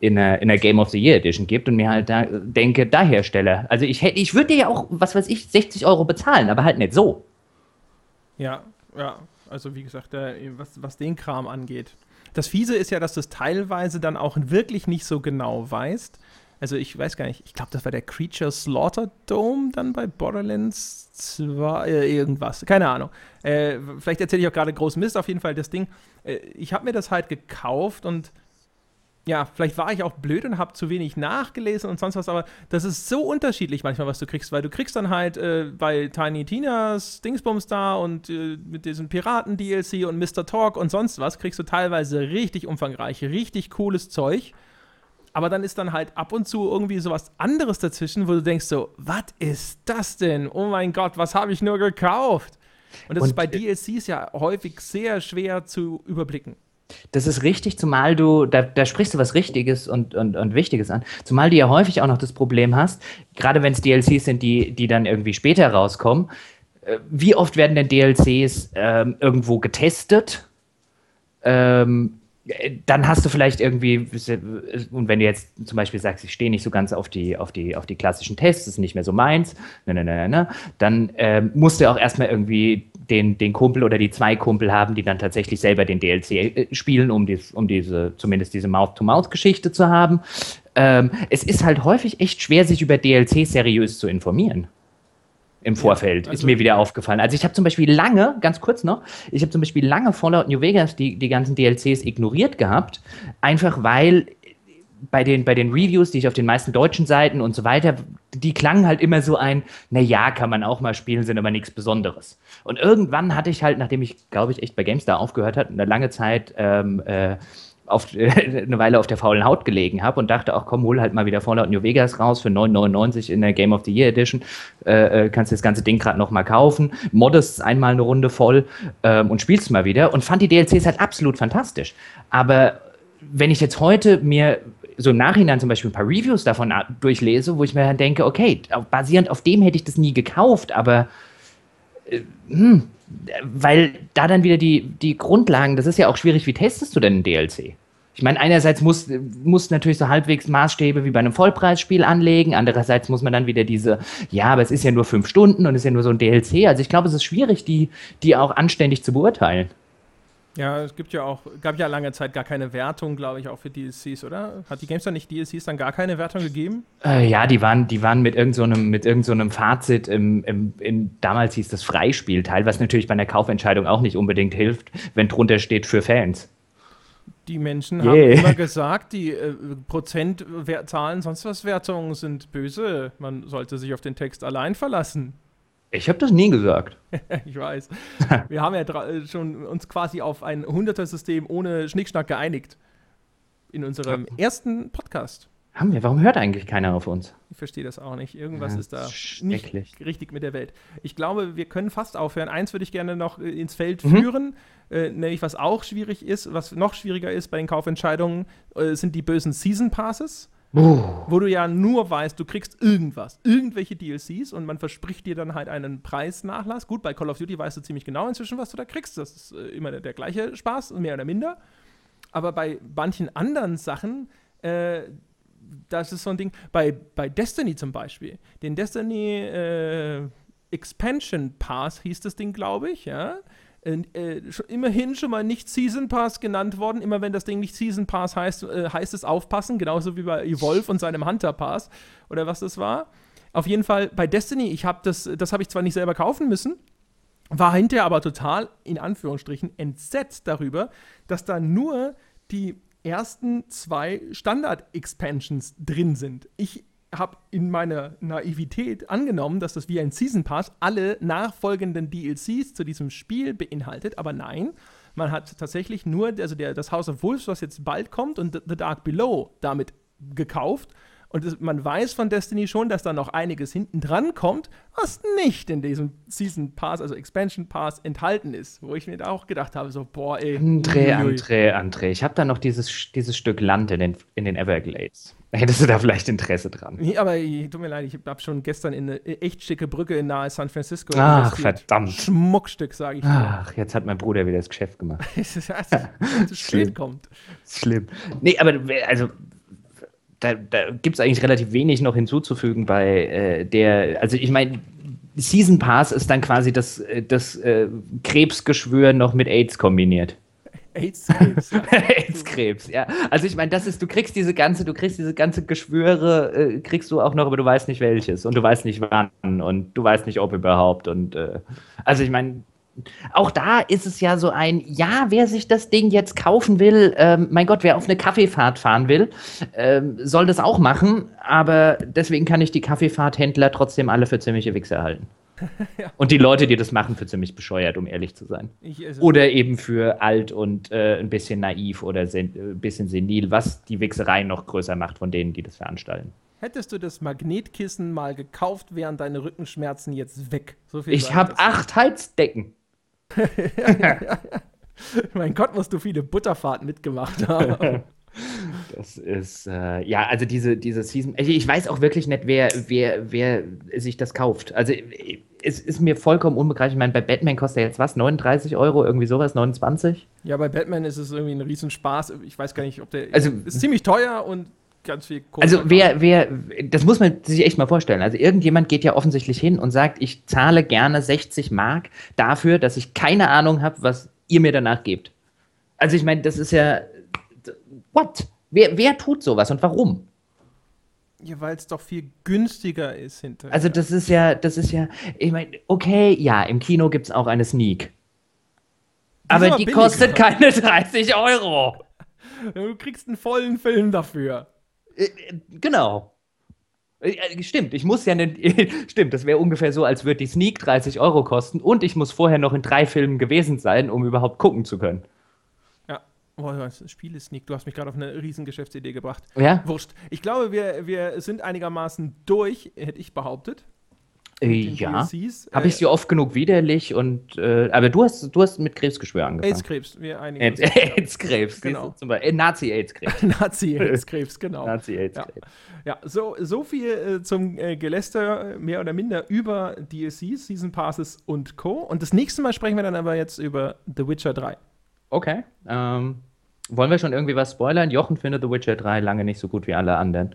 in einer, in einer Game of the Year Edition gibt und mir halt da denke, da Hersteller. Also ich hätte, ich würde ja auch, was weiß ich, 60 Euro bezahlen, aber halt nicht so. Ja, ja. Also wie gesagt, äh, was, was den Kram angeht. Das Fiese ist ja, dass du es teilweise dann auch wirklich nicht so genau weißt. Also ich weiß gar nicht, ich glaube, das war der Creature Slaughter Dome dann bei Borderlands 2, äh, irgendwas, keine Ahnung. Äh, vielleicht erzähle ich auch gerade groß Mist, auf jeden Fall das Ding. Äh, ich habe mir das halt gekauft und ja, vielleicht war ich auch blöd und habe zu wenig nachgelesen und sonst was, aber das ist so unterschiedlich manchmal, was du kriegst, weil du kriegst dann halt äh, bei Tiny Tinas Dingsbums da und äh, mit diesem Piraten-DLC und Mr. Talk und sonst was, kriegst du teilweise richtig umfangreich, richtig cooles Zeug. Aber dann ist dann halt ab und zu irgendwie sowas anderes dazwischen, wo du denkst so, was ist das denn? Oh mein Gott, was habe ich nur gekauft? Und das und, ist bei äh, DLCs ja häufig sehr schwer zu überblicken. Das ist richtig, zumal du, da, da sprichst du was Richtiges und, und, und Wichtiges an, zumal du ja häufig auch noch das Problem hast, gerade wenn es DLCs sind, die, die dann irgendwie später rauskommen, äh, wie oft werden denn DLCs ähm, irgendwo getestet? Ähm, dann hast du vielleicht irgendwie, und wenn du jetzt zum Beispiel sagst, ich stehe nicht so ganz auf die, auf die, auf die klassischen Tests, das ist nicht mehr so meins, ne, ne, ne, ne, dann ähm, musst du auch erstmal irgendwie den, den Kumpel oder die zwei Kumpel haben, die dann tatsächlich selber den DLC äh, spielen, um, dies, um diese, zumindest diese Mouth-to-Mouth-Geschichte zu haben. Ähm, es ist halt häufig echt schwer, sich über DLC seriös zu informieren im Vorfeld, ja, also ist mir wieder aufgefallen. Also ich habe zum Beispiel lange, ganz kurz noch, ich habe zum Beispiel lange Fallout New Vegas die, die ganzen DLCs ignoriert gehabt, einfach weil bei den, bei den Reviews, die ich auf den meisten deutschen Seiten und so weiter, die klangen halt immer so ein, naja, kann man auch mal spielen, sind aber nichts Besonderes. Und irgendwann hatte ich halt, nachdem ich, glaube ich, echt bei GameStar aufgehört hat, eine lange Zeit ähm, äh, auf, <laughs> eine Weile auf der faulen Haut gelegen habe und dachte, ach komm, hol halt mal wieder Fallout New Vegas raus für 9,99 in der Game of the Year Edition. Äh, äh kannst du das ganze Ding gerade noch mal kaufen, moddest einmal eine Runde voll ähm, und spielst mal wieder und fand die DLCs halt absolut fantastisch. Aber wenn ich jetzt heute mir so im Nachhinein zum Beispiel ein paar Reviews davon durchlese, wo ich mir dann denke, okay, basierend auf dem hätte ich das nie gekauft, aber äh, hm, weil da dann wieder die, die Grundlagen, das ist ja auch schwierig, wie testest du denn ein DLC? Ich meine, einerseits muss, muss natürlich so halbwegs Maßstäbe wie bei einem Vollpreisspiel anlegen, andererseits muss man dann wieder diese, ja, aber es ist ja nur fünf Stunden und es ist ja nur so ein DLC. Also ich glaube, es ist schwierig, die, die auch anständig zu beurteilen. Ja, es gibt ja auch, gab ja lange Zeit gar keine Wertung, glaube ich, auch für DLCs, oder? Hat die GameStar nicht DLCs dann gar keine Wertung gegeben? Äh, ja, die waren, die waren mit irgendeinem so mit irgend so Fazit im, im, im, damals hieß das Freispielteil, was natürlich bei einer Kaufentscheidung auch nicht unbedingt hilft, wenn drunter steht für Fans. Die Menschen yeah. haben immer gesagt, die äh, Prozentzahlen, sonst was Wertungen sind böse. Man sollte sich auf den Text allein verlassen. Ich habe das nie gesagt. <laughs> ich weiß. Wir haben ja äh, schon uns quasi auf ein 100er-System ohne Schnickschnack geeinigt. In unserem ja. ersten Podcast. Haben wir? Warum hört eigentlich keiner auf uns? Ich verstehe das auch nicht. Irgendwas ja, ist da nicht richtig mit der Welt. Ich glaube, wir können fast aufhören. Eins würde ich gerne noch äh, ins Feld mhm. führen, äh, nämlich was auch schwierig ist, was noch schwieriger ist bei den Kaufentscheidungen, äh, sind die bösen Season Passes. Wo du ja nur weißt, du kriegst irgendwas, irgendwelche DLCs und man verspricht dir dann halt einen Preisnachlass. Gut, bei Call of Duty weißt du ziemlich genau inzwischen, was du da kriegst. Das ist äh, immer der, der, gleiche Spaß, mehr oder minder. Aber bei manchen anderen Sachen, äh, das ist so ein Ding, bei, bei Destiny zum Beispiel, den Destiny äh, Expansion Pass hieß das Ding, glaube ich, ja äh, immerhin schon mal nicht Season Pass genannt worden. Immer wenn das Ding nicht Season Pass heißt, äh, heißt es aufpassen, genauso wie bei Evolve und seinem Hunter Pass oder was das war. Auf jeden Fall bei Destiny, ich habe das, das habe ich zwar nicht selber kaufen müssen, war hinterher aber total, in Anführungsstrichen, entsetzt darüber, dass da nur die ersten zwei Standard-Expansions drin sind. Ich habe in meiner Naivität angenommen, dass das wie ein Season Pass alle nachfolgenden DLCs zu diesem Spiel beinhaltet, aber nein, man hat tatsächlich nur, also der, das House of Wolves, was jetzt bald kommt, und The Dark Below damit gekauft und es, man weiß von Destiny schon, dass da noch einiges hinten dran kommt, was nicht in diesem Season Pass, also Expansion Pass, enthalten ist. Wo ich mir da auch gedacht habe, so, boah, ey. André, André, André, ich habe da noch dieses, dieses Stück Land in den, in den Everglades. <laughs> Hättest du da vielleicht Interesse dran? Nee, aber tut mir leid, ich habe schon gestern in eine echt schicke Brücke in nahe San Francisco. Ach, verdammt. Schmuckstück, sage ich dir. Ach, jetzt hat mein Bruder wieder das Geschäft gemacht. <laughs> es ist, zu spät kommt. Schlimm. Nee, aber also da, da gibt es eigentlich relativ wenig noch hinzuzufügen bei äh, der, also ich meine, Season Pass ist dann quasi das, äh, das äh, Krebsgeschwür noch mit AIDS kombiniert. AIDS-Krebs. <laughs> AIDS-Krebs, ja. Also ich meine, das ist, du kriegst diese ganze, du kriegst diese ganze Geschwüre, äh, kriegst du auch noch, aber du weißt nicht welches und du weißt nicht wann und du weißt nicht, ob überhaupt und äh, also ich meine, auch da ist es ja so ein, ja, wer sich das Ding jetzt kaufen will, ähm, mein Gott, wer auf eine Kaffeefahrt fahren will, ähm, soll das auch machen, aber deswegen kann ich die Kaffeefahrthändler trotzdem alle für ziemliche Wichser halten. <laughs> ja. Und die Leute, die das machen, für ziemlich bescheuert, um ehrlich zu sein. Oder eben für alt und äh, ein bisschen naiv oder ein äh, bisschen senil, was die Wichserei noch größer macht von denen, die das veranstalten. Hättest du das Magnetkissen mal gekauft, wären deine Rückenschmerzen jetzt weg. So ich habe acht Heizdecken. <laughs> mein Gott, musst du viele Butterfahrten mitgemacht haben. <laughs> Das ist, äh, ja, also diese, diese Season. Ich weiß auch wirklich nicht, wer, wer, wer sich das kauft. Also es ist mir vollkommen unbegreiflich. Ich meine, bei Batman kostet er jetzt was? 39 Euro, irgendwie sowas, 29? Ja, bei Batman ist es irgendwie ein Riesenspaß. Ich weiß gar nicht, ob der. Also, ist ziemlich teuer und ganz viel Kohle Also wer, wer, das muss man sich echt mal vorstellen. Also irgendjemand geht ja offensichtlich hin und sagt, ich zahle gerne 60 Mark dafür, dass ich keine Ahnung habe, was ihr mir danach gebt. Also ich meine, das ist ja, what? Wer, wer tut sowas und warum? Ja, weil es doch viel günstiger ist hinterher. Also das ist ja, das ist ja, ich meine, okay, ja, im Kino gibt es auch eine Sneak. Die aber die kostet keine 30 Euro. <laughs> Du kriegst einen vollen Film dafür. Äh, äh, genau. Äh, stimmt, ich muss ja nicht. <laughs> Stimmt, das wäre ungefähr so, als würde die Sneak 30 Euro kosten und ich muss vorher noch in drei Filmen gewesen sein, um überhaupt gucken zu können. Ja, oh, das Spiel ist Sneak. Du hast mich gerade auf eine riesen Geschäftsidee gebracht. Ja? Wurscht. Ich glaube, wir, wir sind einigermaßen durch, hätte ich behauptet. Äh, ja. Habe ich sie oft genug widerlich und äh, aber du hast du hast mit Krebsgeschwür angefangen. AIDS-Krebs, wir einigen AIDS-Krebs, genau. Äh, Nazi-AIDS-Krebs. <laughs> Nazi-AIDS-Krebs, genau. Nazi-AIDS-Krebs. Ja. ja, so, so viel äh, zum äh, Geläster mehr oder minder über DLCs, Season Passes und Co. Und das nächste Mal sprechen wir dann aber jetzt über The Witcher 3. Okay. Ähm, wollen wir schon irgendwie was spoilern? Jochen findet The Witcher 3 lange nicht so gut wie alle anderen.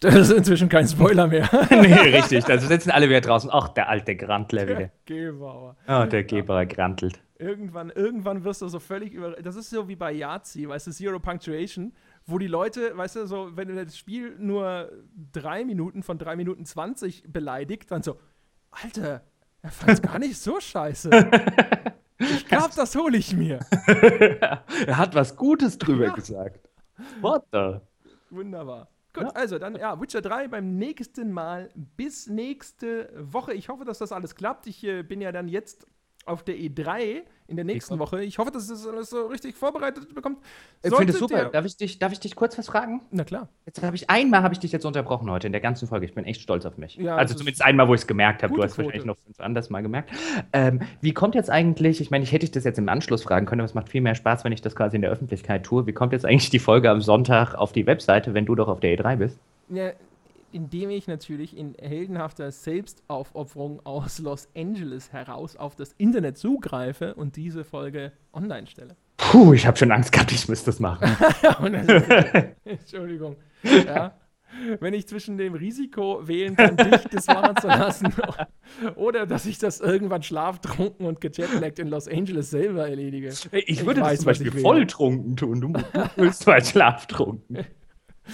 <laughs> Das ist inzwischen kein Spoiler mehr. <laughs> nee, richtig. Da sitzen alle wieder draußen. Ach, der alte Grantler wieder. Gebauer. Oh, der Geberer grantelt. Irgendwann, irgendwann wirst du so völlig über. Das ist so wie bei Yahtzee, weißt du, Zero Punctuation, wo die Leute, weißt du, so, wenn das Spiel nur drei Minuten von drei Minuten 20 beleidigt, dann so, Alter, er fand es gar nicht so scheiße. <laughs> Ich glaube, das hole ich mir. er hat was Gutes drüber ja. gesagt. What the? Wunderbar. Gut, ja. also dann, ja, Witcher 3 beim nächsten Mal. Bis nächste Woche. Ich hoffe, dass das alles klappt. Ich äh, bin ja dann jetzt auf der E3 in der nächsten Woche. Ich hoffe, dass das alles so richtig vorbereitet bekommt. Ich finde es super. Darf ich, dich, darf ich dich kurz was fragen? Na klar. Jetzt habe ich einmal habe ich dich jetzt unterbrochen heute in der ganzen Folge. Ich bin echt stolz auf mich. Ja, also zumindest einmal, wo ich es gemerkt habe. Du hast Quote. wahrscheinlich noch fünf anders mal gemerkt. Ähm, wie kommt jetzt eigentlich, ich meine, ich hätte dich das jetzt im Anschluss fragen können, aber es macht viel mehr Spaß, wenn ich das quasi in der Öffentlichkeit tue. Wie kommt jetzt eigentlich die Folge am Sonntag auf die Webseite, wenn du doch auf der E3 bist? Ja, indem ich natürlich in heldenhafter Selbstaufopferung aus Los Angeles heraus auf das Internet zugreife und diese Folge online stelle. Puh, ich habe schon Angst gehabt, ich müsste das machen. <laughs> <laughs> Entschuldigung. Ja. Wenn ich zwischen dem Risiko wählen kann, dich das machen zu lassen <laughs> oder dass ich das irgendwann schlaftrunken und gejetlaggt in Los Angeles selber erledige. Ich, ich würde weiß, das zum Beispiel volltrunken tun. Du willst mal schlaftrunken.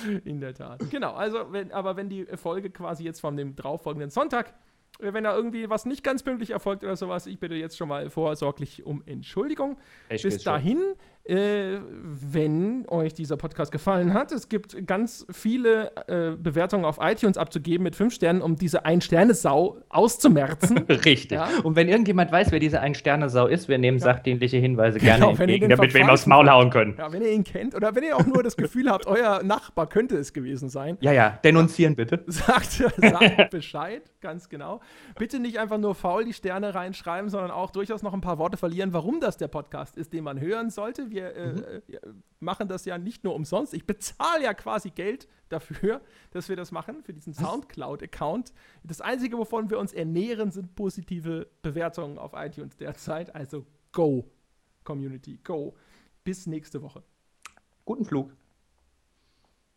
<laughs> In der Tat. Genau, also, wenn, aber wenn die Folge quasi jetzt von dem darauffolgenden Sonntag, äh, wenn da irgendwie was nicht ganz pünktlich erfolgt oder sowas, ich bitte jetzt schon mal vorsorglich um Entschuldigung. Ich Bis dahin äh, wenn euch dieser Podcast gefallen hat. Es gibt ganz viele äh, Bewertungen auf iTunes abzugeben mit fünf Sternen, um diese Ein-Sterne-Sau auszumerzen. <laughs> Richtig. Ja? Und wenn irgendjemand weiß, wer diese Ein-Sterne-Sau ist, wir nehmen ja. sachdienliche Hinweise gerne genau, entgegen, damit wir ihm aufs Maul hauen können. Ja, wenn ihr ihn kennt oder wenn ihr auch nur das Gefühl habt, euer Nachbar könnte es gewesen sein. Ja, ja, denunzieren bitte. <laughs> Sagt, sagt Bescheid, ganz genau. Bitte nicht einfach nur faul die Sterne reinschreiben, sondern auch durchaus noch ein paar Worte verlieren, warum das der Podcast ist, den man hören sollte. Wir wir äh, mhm. äh, machen das ja nicht nur umsonst. Ich bezahle ja quasi Geld dafür, <laughs> dass wir das machen, für diesen Soundcloud-Account. Das Einzige, wovon wir uns ernähren, sind positive Bewertungen auf iTunes derzeit. Also go, Community, go. Bis nächste Woche. Guten Flug.